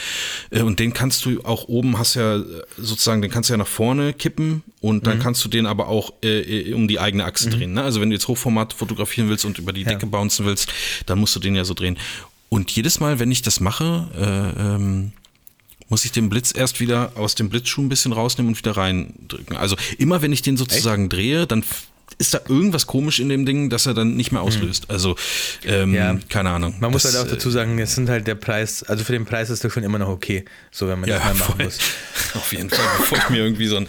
Äh, Und den kannst du auch oben, hast ja äh, sozusagen, den kannst du ja nach vorne kippen und Mhm. dann kannst du den aber auch äh, äh, um die eigene Achse drehen. Ne? Also wenn du jetzt Hochformat fotografieren willst und über die Ja. Decke bouncen willst, dann musst du den ja so drehen. Und jedes Mal, wenn ich das mache, äh, ähm, muss ich den Blitz erst wieder aus dem Blitzschuh ein bisschen rausnehmen und wieder reindrücken. Also immer wenn ich den sozusagen drehe, dann ist da irgendwas komisch in dem Ding, dass er dann nicht mehr auslöst. Also ähm. Ja. keine Ahnung. Man muss Das, halt auch dazu sagen, es sind halt der Preis, also für den Preis ist das schon immer noch okay, so wenn man Ja, das mal machen voll. muss. *laughs* Auf jeden Fall, bevor ich mir irgendwie so einen,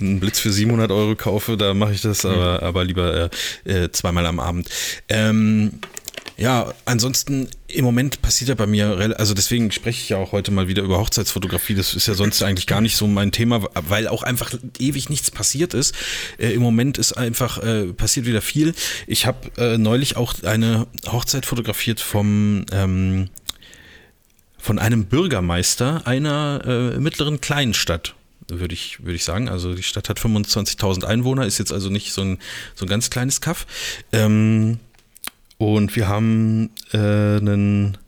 einen Blitz für 700 Euro kaufe, da mache ich das aber, aber lieber äh, äh, zweimal am Abend. Ähm, ja, ansonsten im Moment passiert ja bei mir, also deswegen spreche ich ja auch heute mal wieder über Hochzeitsfotografie. Das ist ja sonst eigentlich gar nicht so mein Thema, weil auch einfach ewig nichts passiert ist. Äh, Im Moment ist einfach äh, passiert wieder viel. Ich habe äh, neulich auch eine Hochzeit fotografiert vom ähm, von einem Bürgermeister einer äh, mittleren Kleinstadt, würde ich, würde ich sagen. Also die Stadt hat 25.000 Einwohner, ist jetzt also nicht so ein, so ein ganz kleines Kaff. Ähm, und wir haben äh, einen,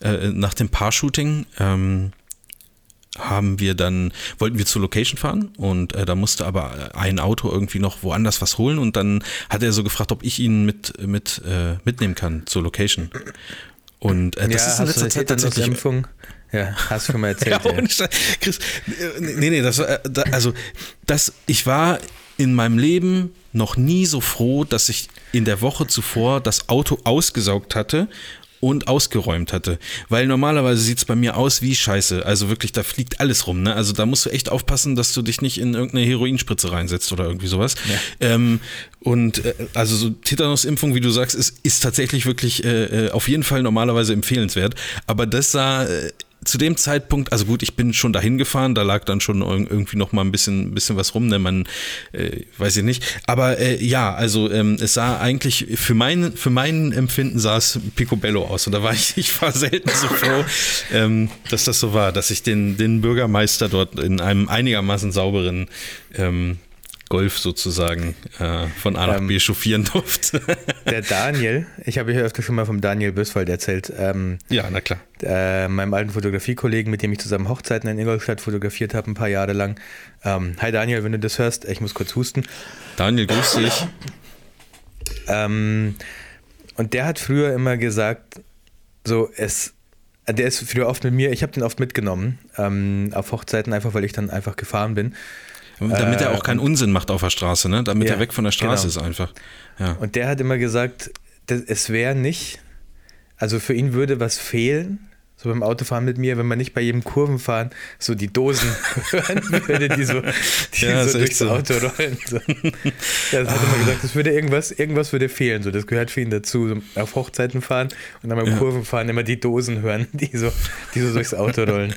äh, nach dem Paar-Shooting ähm, haben wir dann, wollten wir zur Location fahren und äh, da musste aber ein Auto irgendwie noch woanders was holen und dann hat er so gefragt, ob ich ihn mit, mit äh, mitnehmen kann zur Location. Und äh, das ja, ist in letzter Zeit tatsächlich Tetanus-Impfung? Ja, hast du schon mal *laughs* erzählt. ja, ja. ohne Scheiß. Chris, äh, nee, nee, das war, äh, also, das, ich war in meinem Leben noch nie so froh, dass ich in der Woche zuvor das Auto ausgesaugt hatte und ausgeräumt hatte. Weil normalerweise sieht es bei mir aus wie Scheiße. Also wirklich, da fliegt alles rum. Ne? Also da musst du echt aufpassen, dass du dich nicht in irgendeine Heroinspritze reinsetzt oder irgendwie sowas. Ähm, und äh, also so Tetanusimpfung, wie du sagst, ist, ist tatsächlich wirklich äh, äh, auf jeden Fall normalerweise empfehlenswert. Aber das sah äh, zu dem Zeitpunkt, also gut, ich bin schon dahin gefahren, da lag dann schon irg- irgendwie noch mal ein bisschen, bisschen was rum, ne, man, äh, weiß ich nicht. Aber äh, ja, also ähm, es sah eigentlich, für mein, für mein Empfinden sah es picobello aus. Und da war ich, *laughs* ich war selten so froh, ähm, dass das so war, dass ich den, den Bürgermeister dort in einem einigermaßen sauberen ähm, Golf sozusagen äh, von A nach Ähm, B chauffieren durfte. *laughs* Der Daniel, ich habe hier öfter schon mal vom Daniel Böswald erzählt, ähm, ja, na klar. äh, meinem alten Fotografiekollegen, mit dem ich zusammen Hochzeiten in Ingolstadt fotografiert habe, ein paar Jahre lang. Ähm, hi Daniel, wenn du das hörst, ich muss kurz husten. Daniel, grüß dich. Ähm, und der hat früher immer gesagt, so es, der ist früher oft mit mir, ich habe den oft mitgenommen ähm, auf Hochzeiten, einfach weil ich dann einfach gefahren bin. Damit er auch keinen Unsinn macht auf der Straße, ne? Damit Ja, er weg von der Straße genau. ist einfach. Ja. Und der hat immer gesagt, das, es wäre nicht, also für ihn würde was fehlen, so beim Autofahren mit mir, wenn man nicht bei jedem Kurvenfahren so die Dosen *laughs* hören würde, die so, die Ja, so durchs so. Auto rollen. So. Das hat er mal gesagt, das würde irgendwas, irgendwas würde fehlen. So, das gehört für ihn dazu. So auf Hochzeiten fahren und dann beim Ja. Kurvenfahren immer die Dosen hören, die so, die so durchs Auto rollen.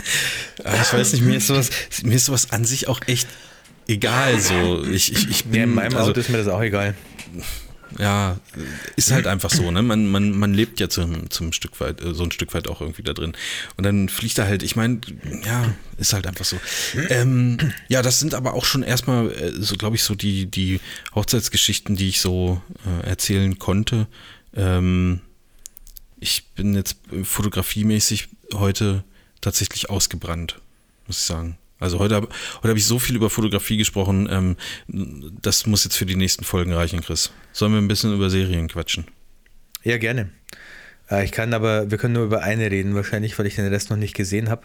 Ah, ich weiß nicht, mir ist sowas, mir ist sowas an sich auch echt egal so. Ich, ich, ich bin, Ja, in meinem also, Auto ist mir das auch egal. ja, ist halt einfach so, ne? Man, man, man lebt ja zum, zum Stück weit, äh, so ein Stück weit auch irgendwie da drin. Und dann fliegt er halt, ich meine, ja, ist halt einfach so. Ähm, ja, das sind aber auch schon erstmal, äh, so glaube ich, so die, die Hochzeitsgeschichten, die ich so äh, erzählen konnte. Ähm, ich bin jetzt fotografiemäßig heute tatsächlich ausgebrannt, muss ich sagen. Also heute habe heute hab ich so viel über Fotografie gesprochen, ähm, das muss jetzt für die nächsten Folgen reichen, Chris. Sollen wir ein bisschen über Serien quatschen? Ja, gerne. Äh, Ich kann aber, wir können nur über eine reden, wahrscheinlich, weil ich den Rest noch nicht gesehen habe.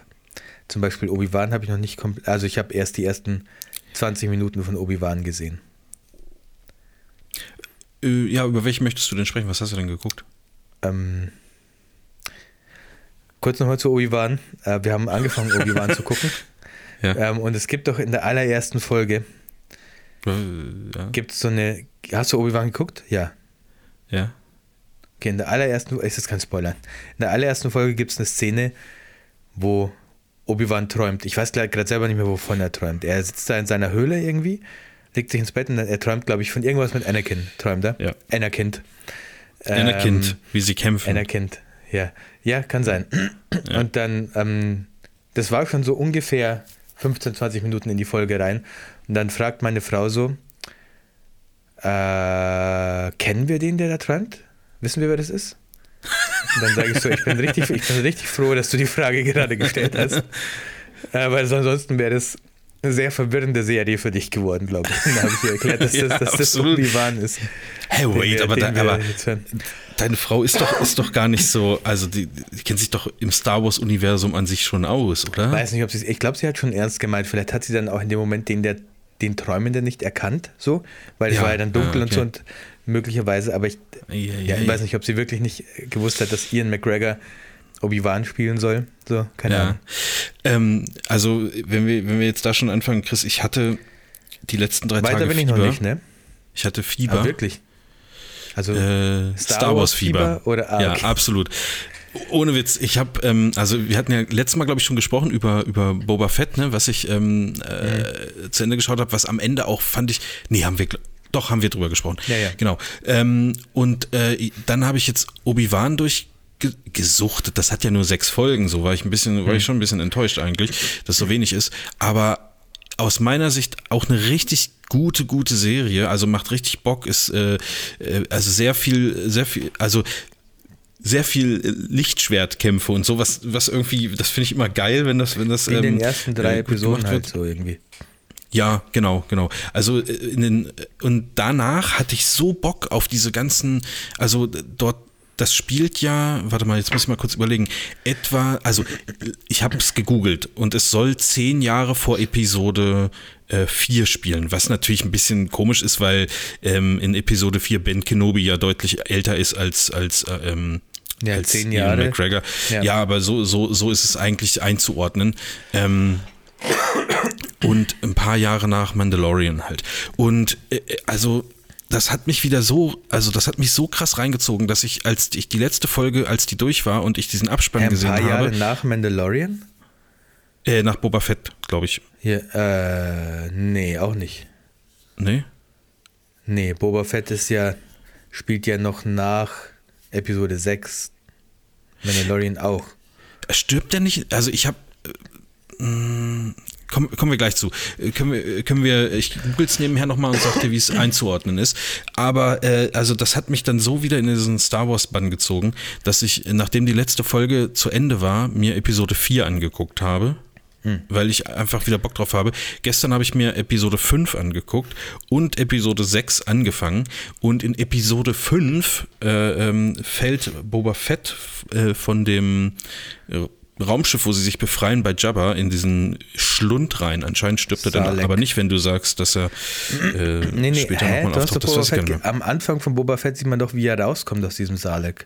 Zum Beispiel Obi-Wan habe ich noch nicht komplett, also ich habe erst die ersten 20 Minuten von Obi-Wan gesehen. Äh, ja, über welche möchtest du denn sprechen? Was hast du denn geguckt? Ähm, kurz nochmal zu Obi-Wan. Äh, wir haben angefangen, Obi-Wan zu gucken. *laughs* Ja. Ähm, und es gibt doch in der allerersten Folge, Äh, ja. gibt es so eine, hast du Obi-Wan geguckt? Ja. ja. Okay, in der allerersten, ist das kein Spoiler. In der allerersten Folge gibt es eine Szene, wo Obi-Wan träumt. Ich weiß gerade selber nicht mehr, wovon er träumt. Er sitzt da in seiner Höhle irgendwie, legt sich ins Bett und er träumt, glaube ich, von irgendwas mit Anakin. Träumt er? Ja. Anakin. Anakin, Ähm, wie sie kämpfen. Anakin, ja. Ja, kann sein. Ja. Und dann, ähm, das war schon so ungefähr 15, 20 Minuten in die Folge rein. Und dann fragt meine Frau so, äh, kennen wir den, der da träumt? Wissen wir, wer das ist? Und dann sage ich so, ich bin richtig, ich bin richtig froh, dass du die Frage gerade gestellt hast. *laughs* Äh, weil ansonsten wäre das eine sehr verwirrende Serie für dich geworden, glaube ich. Dann habe ich ihr erklärt, dass *laughs* Ja, das, dass das. Obi-Wan ist. Hey, wait, wir- aber, da, aber deine Frau ist doch, ist doch gar nicht so, also die, die kennt sich doch im Star Wars-Universum an sich schon aus, oder? Weiß nicht, ob sie Ich glaube, sie hat schon ernst gemeint. Vielleicht hat sie dann auch in dem Moment den, der, den Träumenden nicht erkannt, so, weil es Ja, war ja dann dunkel ja, und so okay. und möglicherweise, aber ich, ei, ja, ich ei. weiß nicht, ob sie wirklich nicht gewusst hat, dass Ian McGregor Obi-Wan spielen soll. So, keine Ja. Ahnung. Ähm, also, wenn wir, wenn wir jetzt da schon anfangen, Chris, ich hatte die letzten drei Weiter Tage bin ich Fieber. noch nicht, ne? Ich hatte Aber Fieber. wirklich. Also, Äh, Star Star, Wars Fieber. Fieber oder- ah, ja, absolut. Ohne Witz, ich habe, ähm, also wir hatten ja letztes Mal, glaube ich, schon gesprochen über, über Boba Fett, ne, was ich ähm, äh, zu Ende geschaut habe, was am Ende auch fand ich, nee, haben wir, doch, haben wir drüber gesprochen. Ja, ja. Genau. Ähm, und äh, dann habe ich jetzt Obi-Wan durchgesuchtet, das hat ja nur sechs Folgen, so war ich ein bisschen, war ich schon ein bisschen enttäuscht eigentlich, dass so wenig ist, aber aus meiner Sicht auch eine richtig gute, gute Serie. Also macht richtig Bock, ist äh, äh, also sehr viel, sehr viel, also sehr viel äh, Lichtschwertkämpfe und so, was, was irgendwie, das finde ich immer geil, wenn das, wenn das in den ähm, ersten drei äh, Episoden halt wird. so irgendwie. Ja, genau, genau. Also äh, in den und danach hatte ich so Bock auf diese ganzen, also äh, dort das spielt ja, warte mal, jetzt muss ich mal kurz überlegen, etwa, also ich habe es gegoogelt und es soll zehn Jahre vor Episode äh, 4 spielen, was natürlich ein bisschen komisch ist, weil ähm, in Episode 4 Ben Kenobi ja deutlich älter ist als, als, äh, ähm, Ja, als zehn Ian Jahre. McGregor. Ja. Ja, aber so, so, so ist es eigentlich einzuordnen. Ähm, und ein paar Jahre nach Mandalorian halt. Und äh, also das hat mich wieder so, also das hat mich so krass reingezogen, dass ich, als ich die letzte Folge, als die durch war und ich diesen Abspann Ein gesehen paar Jahre habe, nach Mandalorian? äh, nach Boba Fett, glaube ich. Hier, äh, nee, auch nicht. Nee? Nee, Boba Fett ist ja, spielt ja noch nach Episode 6. Mandalorian auch. Stirbt der nicht? Also ich habe kommen, kommen wir gleich zu. Äh, Können wir, können wir ich google es nebenher nochmal und sag dir, wie es *laughs* einzuordnen ist. Aber äh, also das hat mich dann so wieder in diesen Star Wars Bann gezogen, dass ich, nachdem die letzte Folge zu Ende war, mir Episode 4 angeguckt habe. Weil ich einfach wieder Bock drauf habe. Gestern habe ich mir Episode 5 angeguckt und Episode 6 angefangen. Und in Episode 5 äh, ähm, fällt Boba Fett äh, von dem äh, Raumschiff, wo sie sich befreien bei Jabba, in diesen Schlund rein. Anscheinend stirbt er dann, aber nicht, wenn du sagst, dass er äh, Nee, nee, später nochmal auftaucht. Das weiß ich gar am Anfang von Boba Fett sieht man doch, wie er rauskommt aus diesem Salek.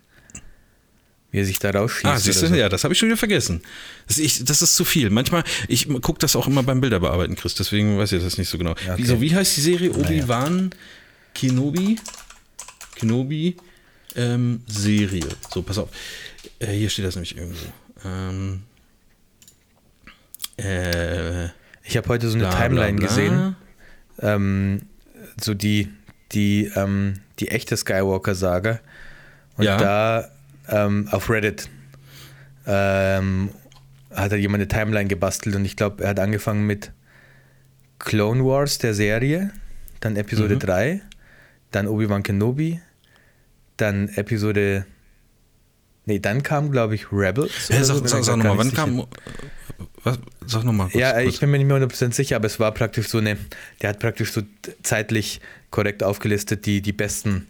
wie er sich da rausschießt. Ah, siehst du, so. ja, das habe ich schon wieder vergessen. Das, ich, das ist zu viel. Manchmal, ich gucke das auch immer beim Bilderbearbeiten, Chris, deswegen weiß ich das nicht so genau. Okay. Wieso, wie heißt die Serie? Obi-Wan Kenobi? Kenobi ähm, Serie. So, pass auf. Äh, hier steht das nämlich irgendwo. Ähm, äh, Ich habe heute so eine bla, bla, Timeline bla. gesehen, ähm, so die, die, ähm, die echte Skywalker-Saga. Und Ja. da ähm, auf Reddit ähm, hat er jemand eine Timeline gebastelt und ich glaube, er hat angefangen mit Clone Wars, der Serie, dann Episode Mhm. 3, dann Obi-Wan Kenobi, dann Episode. Nee, dann kam, glaube ich, Rebels. Oder sag, so, sag, sag nochmal, wann sicher. kam. Was, sag nochmal. Ja, ich bin mir nicht mehr 100% sicher, aber es war praktisch so eine, der hat praktisch so zeitlich korrekt aufgelistet die, die besten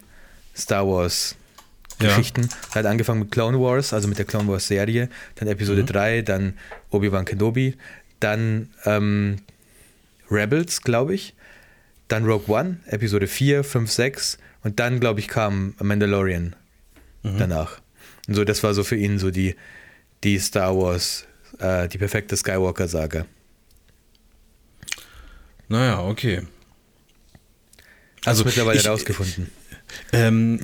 Star Wars Ja. Geschichten. Er hat angefangen mit Clone Wars, also mit der Clone Wars Serie, dann Episode Mhm. 3, dann Obi-Wan Kenobi, dann ähm, Rebels, glaube ich, dann Rogue One, Episode 4, 5, 6 und dann, glaube ich, kam Mandalorian Mhm. danach. Und so, das war so für ihn so die, die Star Wars, äh, die perfekte Skywalker-Saga. Naja, okay. Also mittlerweile ich- rausgefunden. Ähm,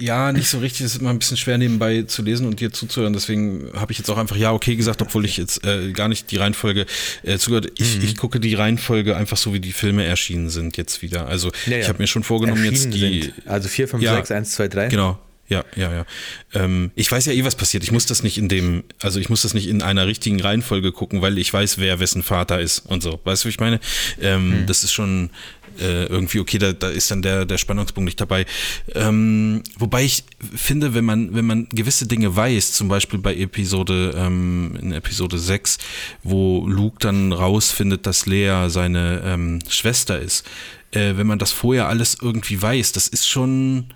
ja, nicht so richtig. Es ist immer ein bisschen schwer nebenbei zu lesen und dir zuzuhören. Deswegen habe ich jetzt auch einfach ja okay gesagt, obwohl ich jetzt äh, gar nicht die Reihenfolge äh, zugehört. Ich, Mhm. ich gucke die Reihenfolge einfach so, wie die Filme erschienen sind jetzt wieder. Also Ja, ich ja. habe mir schon vorgenommen, jetzt Erschienen die. sind. Also 4, 5, Ja. 6, 1, 2, 3. Genau. Ja, ja, ja. Ähm, ich weiß ja eh, was passiert. Ich muss das nicht in dem, also ich muss das nicht in einer richtigen Reihenfolge gucken, weil ich weiß, wer wessen Vater ist und so. Weißt du, wie ich meine? Ähm, Hm. Das ist schon äh, irgendwie okay, da, da ist dann der, der Spannungspunkt nicht dabei. Ähm, wobei ich finde, wenn man, wenn man gewisse Dinge weiß, zum Beispiel bei Episode, ähm, in Episode 6, wo Luke dann rausfindet, dass Lea seine ähm, Schwester ist, äh, wenn man das vorher alles irgendwie weiß, das ist schon,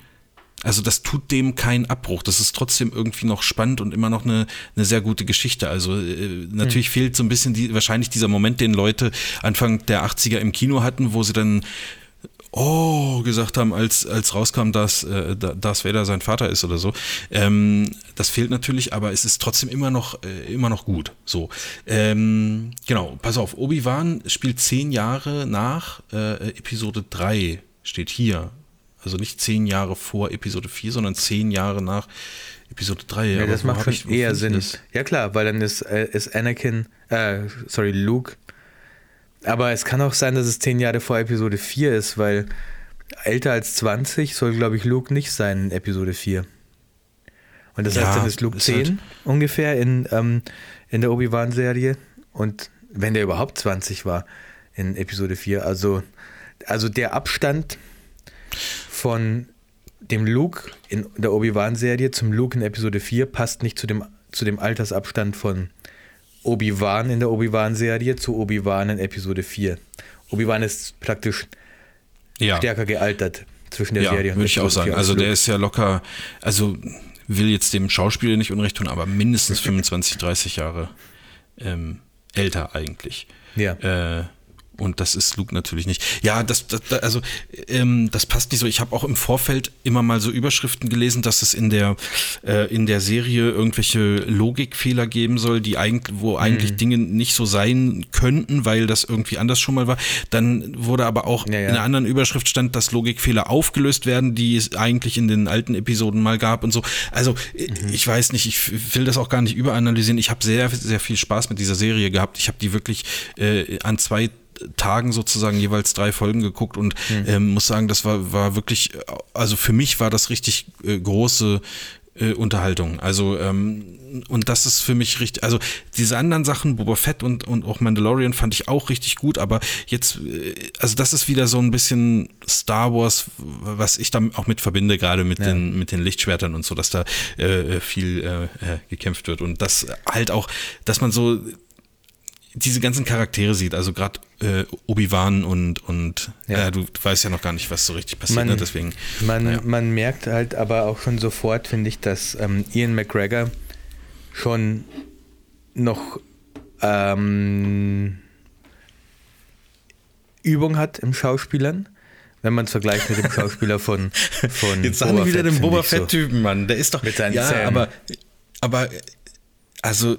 also das tut dem keinen Abbruch. Das ist trotzdem irgendwie noch spannend und immer noch eine, eine sehr gute Geschichte. Also äh, natürlich fehlt so ein bisschen die, wahrscheinlich dieser Moment, den Leute Anfang der 80er im Kino hatten, wo sie dann Oh, gesagt haben, als, als rauskam, dass äh, Da- Darth Vader sein Vater ist oder so. Ähm, das fehlt natürlich, aber es ist trotzdem immer noch, äh, immer noch gut. So. Ähm, genau, pass auf, Obi-Wan spielt zehn Jahre nach äh, Episode 3, steht hier. Also nicht zehn Jahre vor Episode 4, sondern zehn Jahre nach Episode 3. Ja, das macht schon ich- eher Sinn. das? Ja klar, weil dann ist, äh, ist Anakin, äh, sorry, Luke. Aber es kann auch sein, dass es 10 Jahre vor Episode 4 ist, weil älter als 20 soll, glaube ich, Luke nicht sein in Episode 4. Und das Ja, heißt, dann ist Luke ist 10 halt- ungefähr in, ähm, in der Obi-Wan-Serie. Und wenn der überhaupt 20 war in Episode 4. Also, also der Abstand von dem Luke in der Obi-Wan-Serie zum Luke in Episode 4 passt nicht zu dem, zu dem Altersabstand von Obi-Wan in der Obi-Wan-Serie zu Obi-Wan in Episode 4. Obi-Wan ist praktisch Ja. stärker gealtert zwischen der ja, Serie und würde ich auch sagen. 4 Also als der ist ja locker, also will jetzt dem Schauspieler nicht unrecht tun, aber mindestens 25, 30 Jahre ähm, älter eigentlich. Ja. Äh, und das ist Luke natürlich nicht. Ja, das, das also ähm, das passt nicht so. Ich habe auch im Vorfeld immer mal so Überschriften gelesen, dass es in der äh, in der Serie irgendwelche Logikfehler geben soll, die eigentlich, wo Mhm. eigentlich Dinge nicht so sein könnten, weil das irgendwie anders schon mal war. Dann wurde aber auch Ja, ja. in einer anderen Überschrift stand, dass Logikfehler aufgelöst werden, die es eigentlich in den alten Episoden mal gab und so. Also äh, Mhm. ich weiß nicht, ich will das auch gar nicht überanalysieren. Ich habe sehr, sehr viel Spaß mit dieser Serie gehabt. Ich habe die wirklich äh, an zwei Tagen sozusagen jeweils drei Folgen geguckt und ähm, muss sagen, das war, war wirklich, also für mich war das richtig äh, große äh, Unterhaltung. Also, ähm, und das ist für mich richtig, also diese anderen Sachen, Boba Fett und, und auch Mandalorian fand ich auch richtig gut, aber jetzt, äh, also das ist wieder so ein bisschen Star Wars, was ich dann auch mit verbinde, gerade mit, den, mit den Lichtschwertern und so, dass da äh, viel äh, äh, gekämpft wird. Und das halt auch, dass man so diese ganzen Charaktere sieht, also gerade äh, Obi-Wan und, und Ja. äh, du weißt ja noch gar nicht, was so richtig passiert, Man- ne? deswegen. Man, naja. man merkt halt aber auch schon sofort, finde ich, dass ähm, Ian McGregor schon noch ähm, Übung hat im Schauspielern, wenn man es vergleicht mit dem *laughs* Schauspieler von, von Jetzt sagen wir wieder den Boba ich so. Fett-Typen, Mann. Der ist doch. Mit seinen ja, Zähnen. aber. aber, also,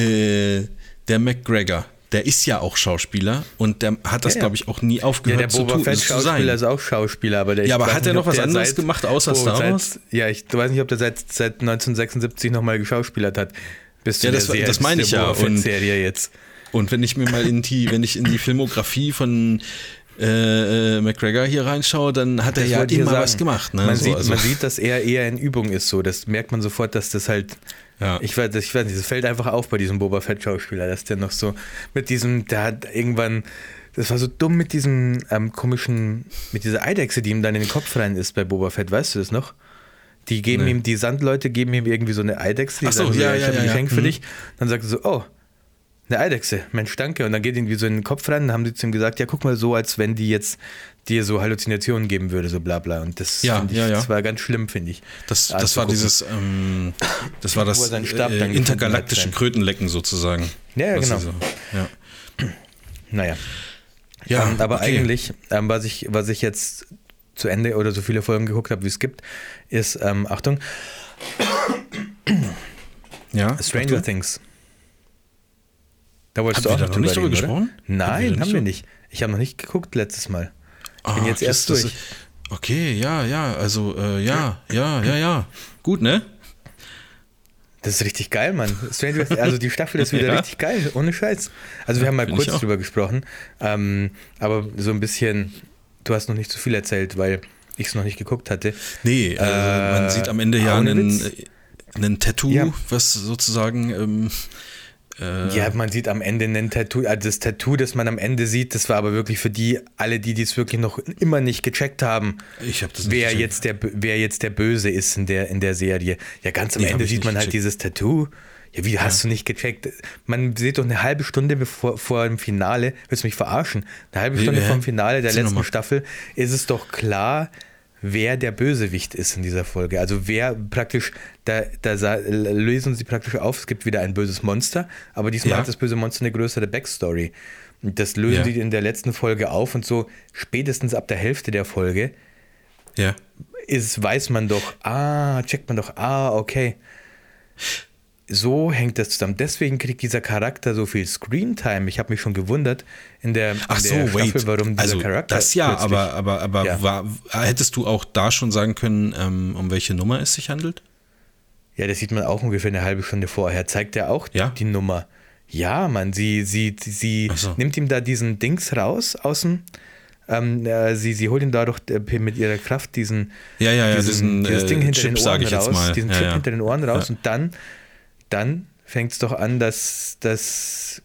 äh, der McGregor, der ist ja auch Schauspieler und der hat das, Ja, ja. glaube ich, auch nie Ja, aufgehört der zu Boba tun, Fett zu sein. Schauspieler ist auch Schauspieler, aber der Ja, aber hat er noch was der anderes gemacht außer Star seit, Wars? Ja, ich weiß nicht, ob der seit, seit 1976 nochmal geschauspielt hat. Bis Ja, das Serie- das meine ich ja. Und- Serie jetzt. Und wenn ich mir mal in die, wenn ich in die Filmografie von äh, äh, McGregor hier reinschaue, dann hat er Das ja wollte ich immer was gemacht. Ne? Man, So, sieht, also- man sieht, dass er eher in Übung ist. So, das merkt man sofort, dass das halt. Ja. Ich, weiß, ich weiß nicht, das fällt einfach auf bei diesem Boba Fett Schauspieler, dass der noch so mit diesem, der hat irgendwann, das war so dumm mit diesem ähm, komischen, mit dieser Eidechse, die ihm dann in den Kopf rein ist bei Boba Fett, weißt du das noch? Die geben Nee. ihm, die Sandleute geben ihm irgendwie so eine Eidechse, die Ach so, sagen ja, ich ja, habe ein ja, ja. Geschenk für Mhm. dich. Dann sagt er so, oh, eine Eidechse, Mensch, danke. Und dann geht irgendwie so in den Kopf rein, dann haben die zu ihm gesagt, ja, guck mal so, als wenn die jetzt dir so Halluzinationen geben würde, so bla bla. Und das, Ja, ich, ja, ja. das war ganz schlimm, finde ich. Das, das anzugucken. war dieses, ähm, das war das äh, intergalaktische Krötenlecken sozusagen. Ja, genau. sie So, ja. Naja. Ja, ähm, aber okay. eigentlich, ähm, was, ich, was ich jetzt zu Ende oder so viele Folgen geguckt habe, wie es gibt, ist, ähm, Achtung, Ja, Stranger Achtung. Things. Da wolltest Haben du auch noch nicht drüber reden, oder? gesprochen? Haben wir Nein, haben nicht wir so- nicht. Ich habe noch nicht geguckt letztes Mal. Ich bin jetzt erst durch. Okay, ja, ja, also äh, ja, ja, ja, ja. Gut, ne? Das ist richtig geil, Mann. Also die Staffel *laughs* ist wieder Ja. richtig geil, ohne Scheiß. Also wir haben mal Find kurz drüber gesprochen, ähm, aber so ein bisschen, du hast noch nicht zu viel erzählt, weil ich es noch nicht geguckt hatte. Nee, also Äh, man sieht am Ende ja einen, äh, einen Tattoo, Ja. was sozusagen ähm, äh, Ja, man sieht am Ende ein Tattoo. Also das Tattoo, das man am Ende sieht, das war aber wirklich für die, alle, die dies wirklich noch immer nicht gecheckt haben, Ich hab das wer gecheckt. jetzt, der, wer jetzt der Böse ist in der, in der Serie. Ja, ganz am Nee, Ende sieht man halt gecheckt. dieses Tattoo. Ja, wie hast du nicht gecheckt? Man sieht doch eine halbe Stunde bevor, vor dem Finale, willst du mich verarschen? Eine halbe Stunde hä? vor dem Finale der letzten. Staffel ist es doch klar, wer der Bösewicht ist in dieser Folge. Also wer praktisch, da, da lösen sie praktisch auf, es gibt wieder ein böses Monster, aber diesmal Ja. hat das böse Monster eine größere Backstory. Und das lösen Ja. sie in der letzten Folge auf und so spätestens ab der Hälfte der Folge ja. ist, weiß man doch, ah, checkt man doch, ah, okay. So hängt das zusammen. Deswegen kriegt dieser Charakter so viel Screentime. Ich habe mich schon gewundert in der, in Ach so, der wait. Staffel, warum dieser also Charakter. das ja, plötzlich- aber aber aber Ja. war, hättest du auch da schon sagen können, ähm, um welche Nummer es sich handelt? Ja, das sieht man auch ungefähr eine halbe Stunde vorher. Zeigt er auch Ja? die Nummer. Ja, Mann, sie, sie, sie so. nimmt ihm da diesen Dings raus aus dem. Ähm, äh, sie, sie holt ihm dadurch äh, mit ihrer Kraft diesen, Ja, ja, ja, diesen, diesen, dieses äh, Ding hinter Chip, den Ohren raus, diesen Chip hinter den Ohren raus und dann, dann fängt es doch an, dass, dass,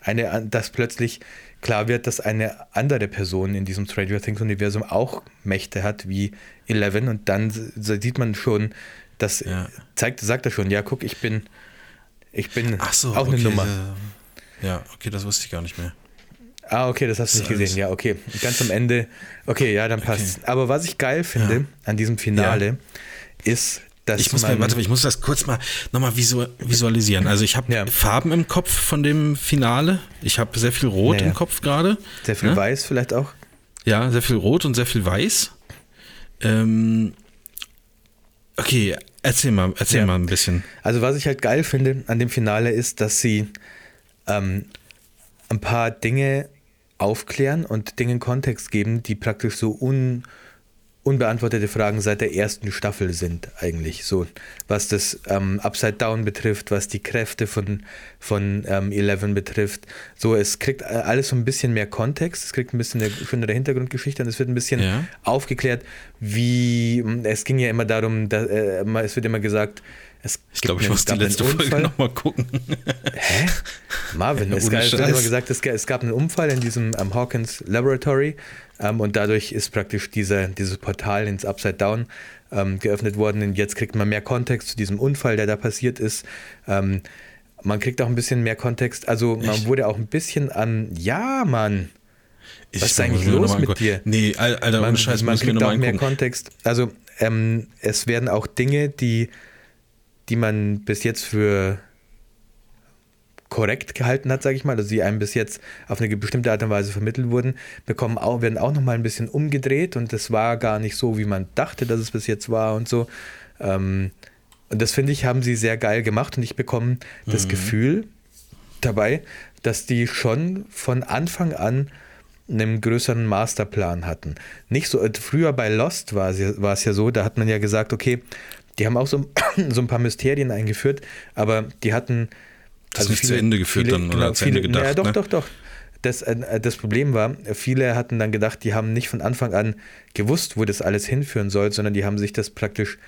eine, dass plötzlich klar wird, dass eine andere Person in diesem Stranger Things Universum auch Mächte hat wie Eleven und dann sieht man schon, dass Ja. zeigt, sagt er schon, ja, guck, ich bin, ich bin so, auch eine okay, Nummer. äh, Ja, okay, das wusste ich gar nicht mehr. Ah, okay, das hast du Das nicht ist gesehen. Ja, okay. Ganz am Ende. Okay, ja, dann passt. Aber was ich geil finde Ja. an diesem Finale ist, dass Ich muss, mir, warte, ich muss das kurz mal nochmal visu visualisieren. Also ich habe Ja. Farben im Kopf von dem Finale. Ich habe sehr viel Rot Ja, ja. im Kopf gerade. sehr viel Ne? weiß vielleicht auch. Ja, sehr viel Rot und sehr viel Weiß. Ähm, okay, erzähl mal, erzähl Ja. mal ein bisschen. Also was ich halt geil finde an dem Finale ist, dass sie ähm, ein paar Dinge aufklären und Dingen Kontext geben, die praktisch so un, unbeantwortete Fragen seit der ersten Staffel sind eigentlich so, was das ähm, Upside Down betrifft, was die Kräfte von, von ähm, Eleven betrifft. So, es kriegt äh, alles so ein bisschen mehr Kontext, es kriegt ein bisschen eine schönere Hintergrundgeschichte und es wird ein bisschen Ja. aufgeklärt, wie es ging ja immer darum, da, äh, es wird immer gesagt, es Ich glaube, ich muss es die letzte Folge Unfall. nochmal gucken. Hä? Marvin, *laughs* es, Ohne gab, es wird immer gesagt, es, ga- es gab einen Unfall in diesem ähm, Hawkins Laboratory ähm, und dadurch ist praktisch dieser, dieses Portal ins Upside Down ähm, geöffnet worden und jetzt kriegt man mehr Kontext zu diesem Unfall, der da passiert ist. Ähm, man kriegt auch ein bisschen mehr Kontext, also man Echt? wurde auch ein bisschen an, ja, Mann, Was ist eigentlich los mit angucken. dir? Nee, Al- Alter, man, Scheiß, man kriegt auch mehr. Kontext. Also ähm, es werden auch Dinge, die, die man bis jetzt für korrekt gehalten hat, sage ich mal, also die einem bis jetzt auf eine bestimmte Art und Weise vermittelt wurden, bekommen auch, werden auch nochmal ein bisschen umgedreht und das war gar nicht so, wie man dachte, dass es bis jetzt war und so. Ähm, und das finde ich, haben sie sehr geil gemacht und ich bekomme das Mhm. Gefühl dabei, dass die schon von Anfang an einen größeren Masterplan hatten. Nicht so, äh, früher bei Lost war es, ja, war es ja so, da hat man ja gesagt, okay, die haben auch so, *clears throat* so ein paar Mysterien eingeführt, aber die hatten Das nicht zu Ende geführt dann oder zu Ende gedacht, Ja, doch, ne? doch, doch. Das, äh, das Problem war, viele hatten dann gedacht, die haben nicht von Anfang an gewusst, wo das alles hinführen soll, sondern die haben sich das praktisch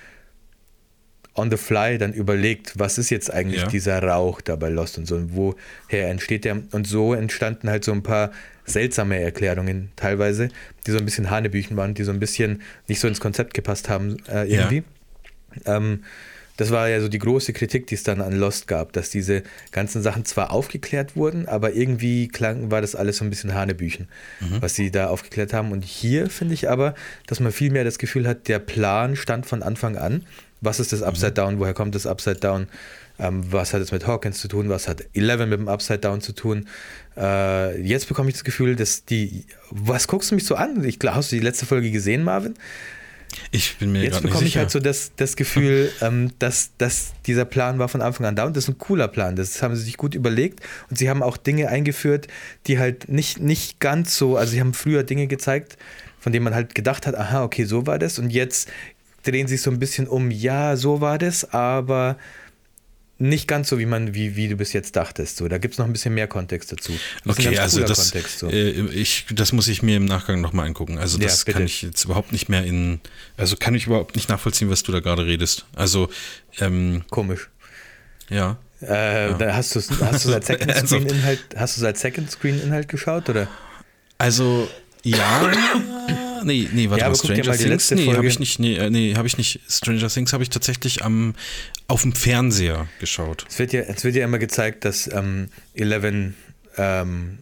on the fly dann überlegt, was ist jetzt eigentlich Ja. dieser Rauch da bei Lost und so, und woher entsteht der? Und so entstanden halt so ein paar seltsame Erklärungen teilweise, die so ein bisschen Hanebüchen waren, die so ein bisschen nicht so ins Konzept gepasst haben äh, Ja. irgendwie. Ähm, das war ja so die große Kritik, die es dann an Lost gab, dass diese ganzen Sachen zwar aufgeklärt wurden, aber irgendwie klang, war das alles so ein bisschen Hanebüchen, was sie da aufgeklärt haben. Und hier finde ich aber, dass man viel mehr das Gefühl hat, der Plan stand von Anfang an. Was ist das Upside Down? Woher kommt das Upside Down? Ähm, was hat es mit Hawkins zu tun? Was hat Eleven mit dem Upside Down zu tun? Äh, jetzt bekomme ich das Gefühl, dass die. Was guckst du mich so an? Ich, glaube, hast du die letzte Folge gesehen, Marvin? Ich bin mir Jetzt bekomme ich halt so das, das Gefühl, *laughs* ähm, dass, dass dieser Plan war von Anfang an da und das ist ein cooler Plan. Das haben sie sich gut überlegt und sie haben auch Dinge eingeführt, die halt nicht, nicht ganz so, also sie haben früher Dinge gezeigt, von denen man halt gedacht hat, aha, okay, so war das und jetzt drehen sie es so ein bisschen um, ja, so war das, aber nicht ganz so, wie man, wie, wie du bis jetzt dachtest. So, da gibt es noch ein bisschen mehr Kontext dazu. Okay, also das, Kontext, so. äh, ich, das muss ich mir im Nachgang nochmal angucken. Also Ja, das bitte. kann ich jetzt überhaupt nicht mehr in, also kann ich überhaupt nicht nachvollziehen, was du da gerade redest. Also, ähm, Komisch. ja. Äh, da hast du es hast du's als *laughs* Second? Screen Inhalt, hast du als Second Screen Inhalt geschaut oder? Also, ja. *laughs* Nee, nee, warte Ja, mal, Stranger mal Things? Nee, habe ich nicht, nee, äh, nee, habe ich nicht. Stranger Things habe ich tatsächlich am, auf dem Fernseher geschaut. Es wird ja, es wird ja immer gezeigt, dass ähm, Eleven ähm,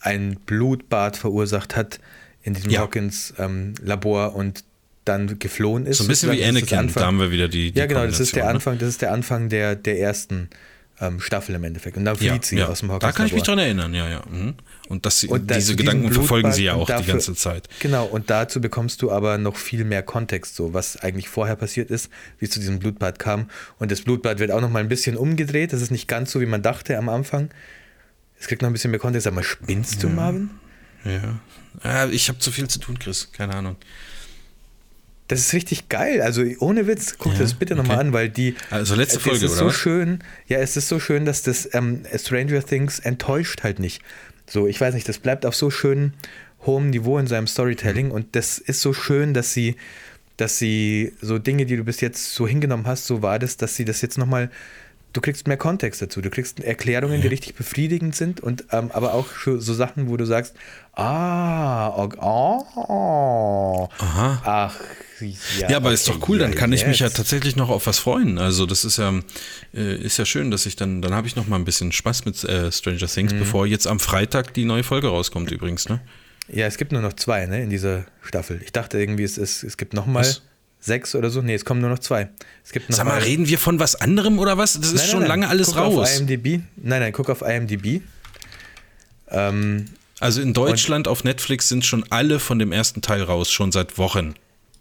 ein Blutbad verursacht hat in diesem Ja. Hawkins ähm, Labor und dann geflohen ist. So ein bisschen wie Anakin, da haben wir wieder die, die Ja, genau, das ist der ne? Anfang, das ist der Anfang der, der ersten ähm, Staffel im Endeffekt. Und dann flieht Ja, sie ja. aus dem Da Hawkins kann ich mich dran erinnern, ja, ja. Mhm. Und sie, Und da- diese Gedanken diesem verfolgen sie ja Blutbad auch und die dafür- ganze Zeit. Genau, und dazu bekommst du aber noch viel mehr Kontext, so was eigentlich vorher passiert ist, wie es zu diesem Blutbad kam. Und das Blutbad wird auch noch mal ein bisschen umgedreht. Das ist nicht ganz so, wie man dachte am Anfang. Es kriegt noch ein bisschen mehr Kontext. Aber spinnst du, Marvin? Ja. ja ich habe zu viel zu tun, Chris. Keine Ahnung. Das ist richtig geil. Also ohne Witz, guck dir Ja, das bitte nochmal okay. an, weil die. Also letzte es Folge, ist oder so schön. Ja, es ist so schön, dass das ähm, Stranger Things enttäuscht halt nicht. So, ich weiß nicht, das bleibt auf so schönem hohem Niveau in seinem Storytelling und das ist so schön, dass sie, dass sie so Dinge, die du bis jetzt so hingenommen hast, so war das, dass sie das jetzt nochmal. Du kriegst mehr Kontext dazu, du kriegst Erklärungen, die richtig befriedigend sind und ähm, aber auch so Sachen, wo du sagst, ah, ok- oh, Aha. ach, ja, Ja, aber ist okay, doch cool, dann kann ich mich ja jetzt. tatsächlich noch auf was freuen. Also das ist ja, äh, ist ja schön, dass ich dann, dann habe ich noch mal ein bisschen Spaß mit äh, Stranger Things, Mhm. bevor jetzt am Freitag die neue Folge rauskommt übrigens, ne? Ja, es gibt nur noch zwei, ne, in dieser Staffel. Ich dachte irgendwie, es, ist, es gibt noch mal Was? sechs oder so. Nee, es kommen nur noch zwei. Es gibt noch Sag mal, reden wir von was anderem oder was? Das ist Nein, schon nein, nein. lange alles guck raus. Auf IMDb. Nein, nein, guck auf IMDb. Ähm, Also in Deutschland auf Netflix sind schon alle von dem ersten Teil raus, schon seit Wochen.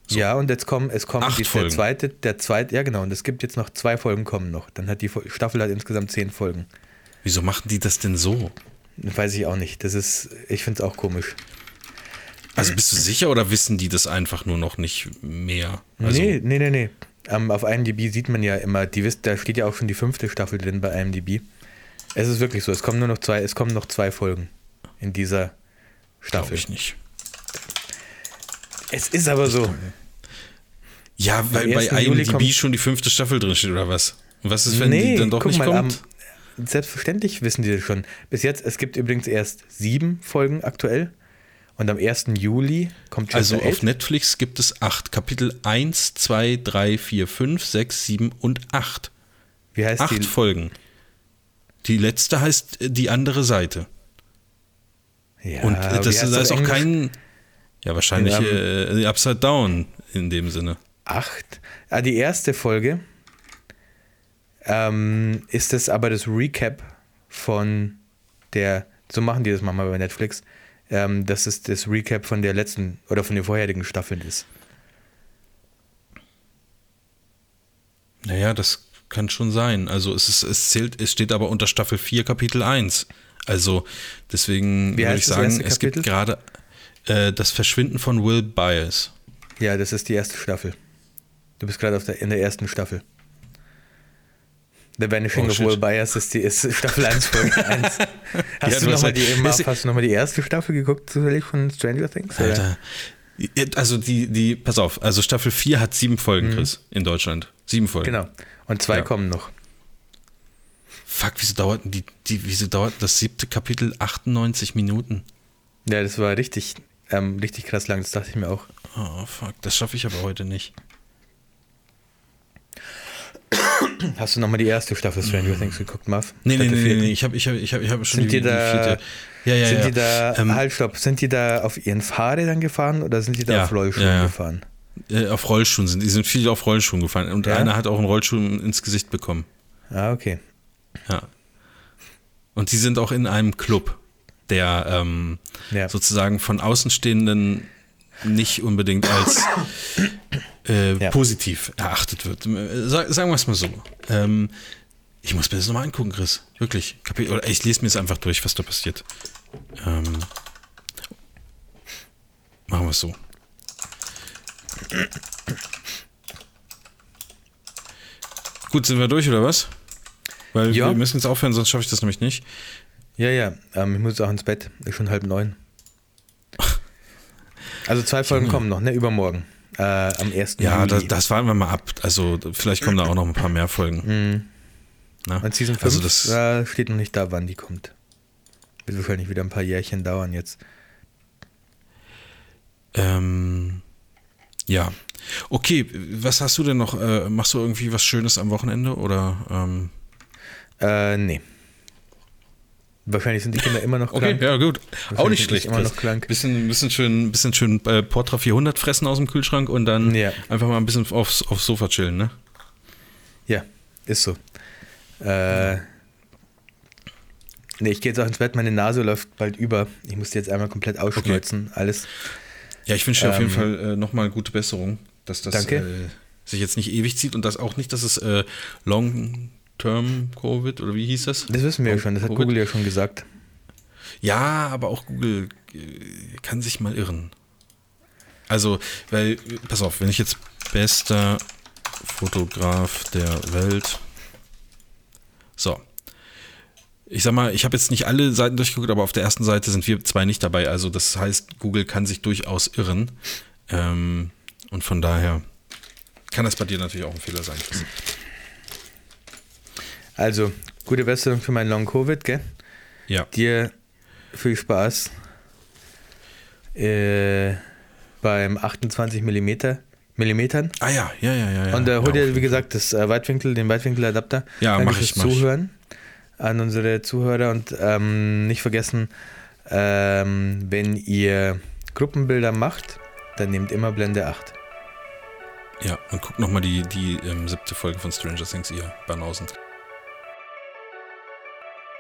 Ja, und jetzt kommen, es kommen Acht die, der zweite, der zweite, ja genau, und es gibt jetzt noch zwei Folgen kommen noch. Dann hat die Staffel hat insgesamt zehn Folgen. Wieso machen die das denn so? Weiß ich auch nicht. Das ist, ich finde es auch komisch. Also bist du sicher oder wissen die das einfach nur noch nicht mehr? Also, nee, nee, nee, nee. Ähm, auf IMDb sieht man ja immer, die wisst, da steht ja auch schon die fünfte Staffel drin bei IMDb. Es ist wirklich so, es kommen nur noch zwei, es kommen noch zwei Folgen in dieser glaube Staffel. ich nicht. Es ist aber so. Ja, weil bei 1. Juli IMDb kommt- schon die fünfte Staffel drin steht oder was? Und was ist, wenn nee, die dann doch nicht mal, kommt? am- selbstverständlich wissen die das schon. Bis jetzt, es gibt übrigens erst sieben Folgen aktuell. Und am 1. Juli kommt also Chapter auf 8. Netflix gibt es acht. Kapitel 1, 2, 3, 4, 5, 6, 7 und 8. Wie heißt Acht die? Folgen. Die letzte heißt äh, die andere Seite. Ja, Und äh, das, da ist auch Englisch? kein. Ja, wahrscheinlich äh, Upside Down in dem Sinne. Acht. Ah, die erste Folge ähm, ist das aber das Recap von der, so machen die das manchmal bei Netflix, ähm, dass es das Recap von der letzten oder von den vorherigen Staffeln ist. Naja, das kann schon sein. Also es, ist, es zählt, es steht aber unter Staffel 4, Kapitel 1. Also deswegen Wie würde ich sagen, es gibt gerade äh, das Verschwinden von Will Byers. Ja, das ist die erste Staffel. Du bist gerade in der ersten Staffel. The Vanishing Oh, of. Will Byers ist die ist Staffel 1, *laughs* Folge 1. *laughs* Hast, Ja, du du noch hast mal halt- die, *laughs* Ist- hast du nochmal die erste Staffel geguckt, zufällig von Stranger Things? oder? Alter. Also die, die, pass auf, also Staffel 4 hat sieben Folgen, Chris, in Deutschland. Sieben Folgen. Genau. Und zwei Ja. kommen noch. Fuck, wieso dauert die, die, wieso dauert das siebte Kapitel 98 Minuten? Ja, das war richtig, ähm, richtig krass lang, das dachte ich mir auch. Oh, fuck, das schaffe ich aber heute nicht. Hast du nochmal die erste Staffel Stranger Things geguckt, Marv? Nee, nee, nee, nee, ich habe ich hab, ich hab, ich hab schon Sind die, die da, die vierte. Ja, ja, sind ja. die da, Ähm, halt, stopp, sind die da auf ihren Fahrrädern gefahren oder sind die da Ja, auf Rollschuhen ja, gefahren? äh, auf Rollschuhen sind, die sind viele auf Rollschuhen gefallen und einer hat auch einen Rollschuh ins Gesicht bekommen. Ah, okay. Ja. Und die sind auch in einem Club, der ähm, Ja. sozusagen von Außenstehenden nicht unbedingt als äh, Ja. positiv erachtet wird. Sag, sagen wir es mal so. Ähm, ich muss mir das nochmal angucken, Chris. Wirklich. Kapi- Oder ich lese mir es einfach durch, was da passiert. Ähm, machen wir es so. Gut, sind wir durch oder was? Weil Ja. wir müssen jetzt aufhören, sonst schaffe ich das nämlich nicht. Ja, ja, ähm, ich muss auch ins Bett. Ist schon halb neun. Also zwei Folgen kommen noch, ne? Übermorgen. Äh, am 1. Ja, Juli. das, das warten wir mal ab. Also vielleicht kommen da auch noch ein paar mehr Folgen. Na? Und Season 5 also das, äh, steht noch nicht da, wann die kommt. Wird wahrscheinlich wieder ein paar Jährchen dauern jetzt. ähm, ja. Okay, was hast du denn noch? Äh, machst du irgendwie was Schönes am Wochenende oder? Ähm, Äh, nee. Wahrscheinlich sind die Kinder immer noch okay, krank. ja gut. Auch nicht schlecht. immer noch krank. Bisschen, bisschen schön, bisschen schön äh, Portra 400 fressen aus dem Kühlschrank und dann Ja. einfach mal ein bisschen aufs, aufs Sofa chillen, ne? Ja, ist so. Äh, nee, ich gehe jetzt auch ins Bett. Meine Nase läuft bald über. Ich muss die jetzt einmal komplett ausschneuzen. Alles. Ja, ich wünsche dir auf jeden Ähm, Fall äh, nochmal gute Besserung, dass das. Äh, sich jetzt nicht ewig zieht und dass auch nicht, dass es äh, Long-Term-Covid oder wie hieß das? Das wissen wir ja schon. Das hat Covid? Google ja schon gesagt. Ja, aber auch Google äh, kann sich mal irren. Also, weil, pass auf, wenn ich jetzt bester Fotograf der Welt. So. Ich sag mal, ich habe jetzt nicht alle Seiten durchgeguckt, aber auf der ersten Seite sind wir zwei nicht dabei. Also, das heißt, Google kann sich durchaus irren. Ähm, und von daher kann das bei dir natürlich auch ein Fehler sein. Chris. Also, gute Besserung für meinen Long Covid, gell? Ja. Dir viel Spaß äh, beim 28 Millimeter, Millimetern. Ah ja, ja, ja, ja. ja. Und äh, hol ja, dir, wie gesagt, das äh, Weitwinkel, den Weitwinkeladapter. Ja, mach ich, mach ich. Zuhören an unsere Zuhörer und ähm, nicht vergessen, ähm, wenn ihr Gruppenbilder macht, dann nehmt immer Blende 8. Ja, und guck nochmal die, die ähm, siebte Folge von Stranger Things, ihr Banausen.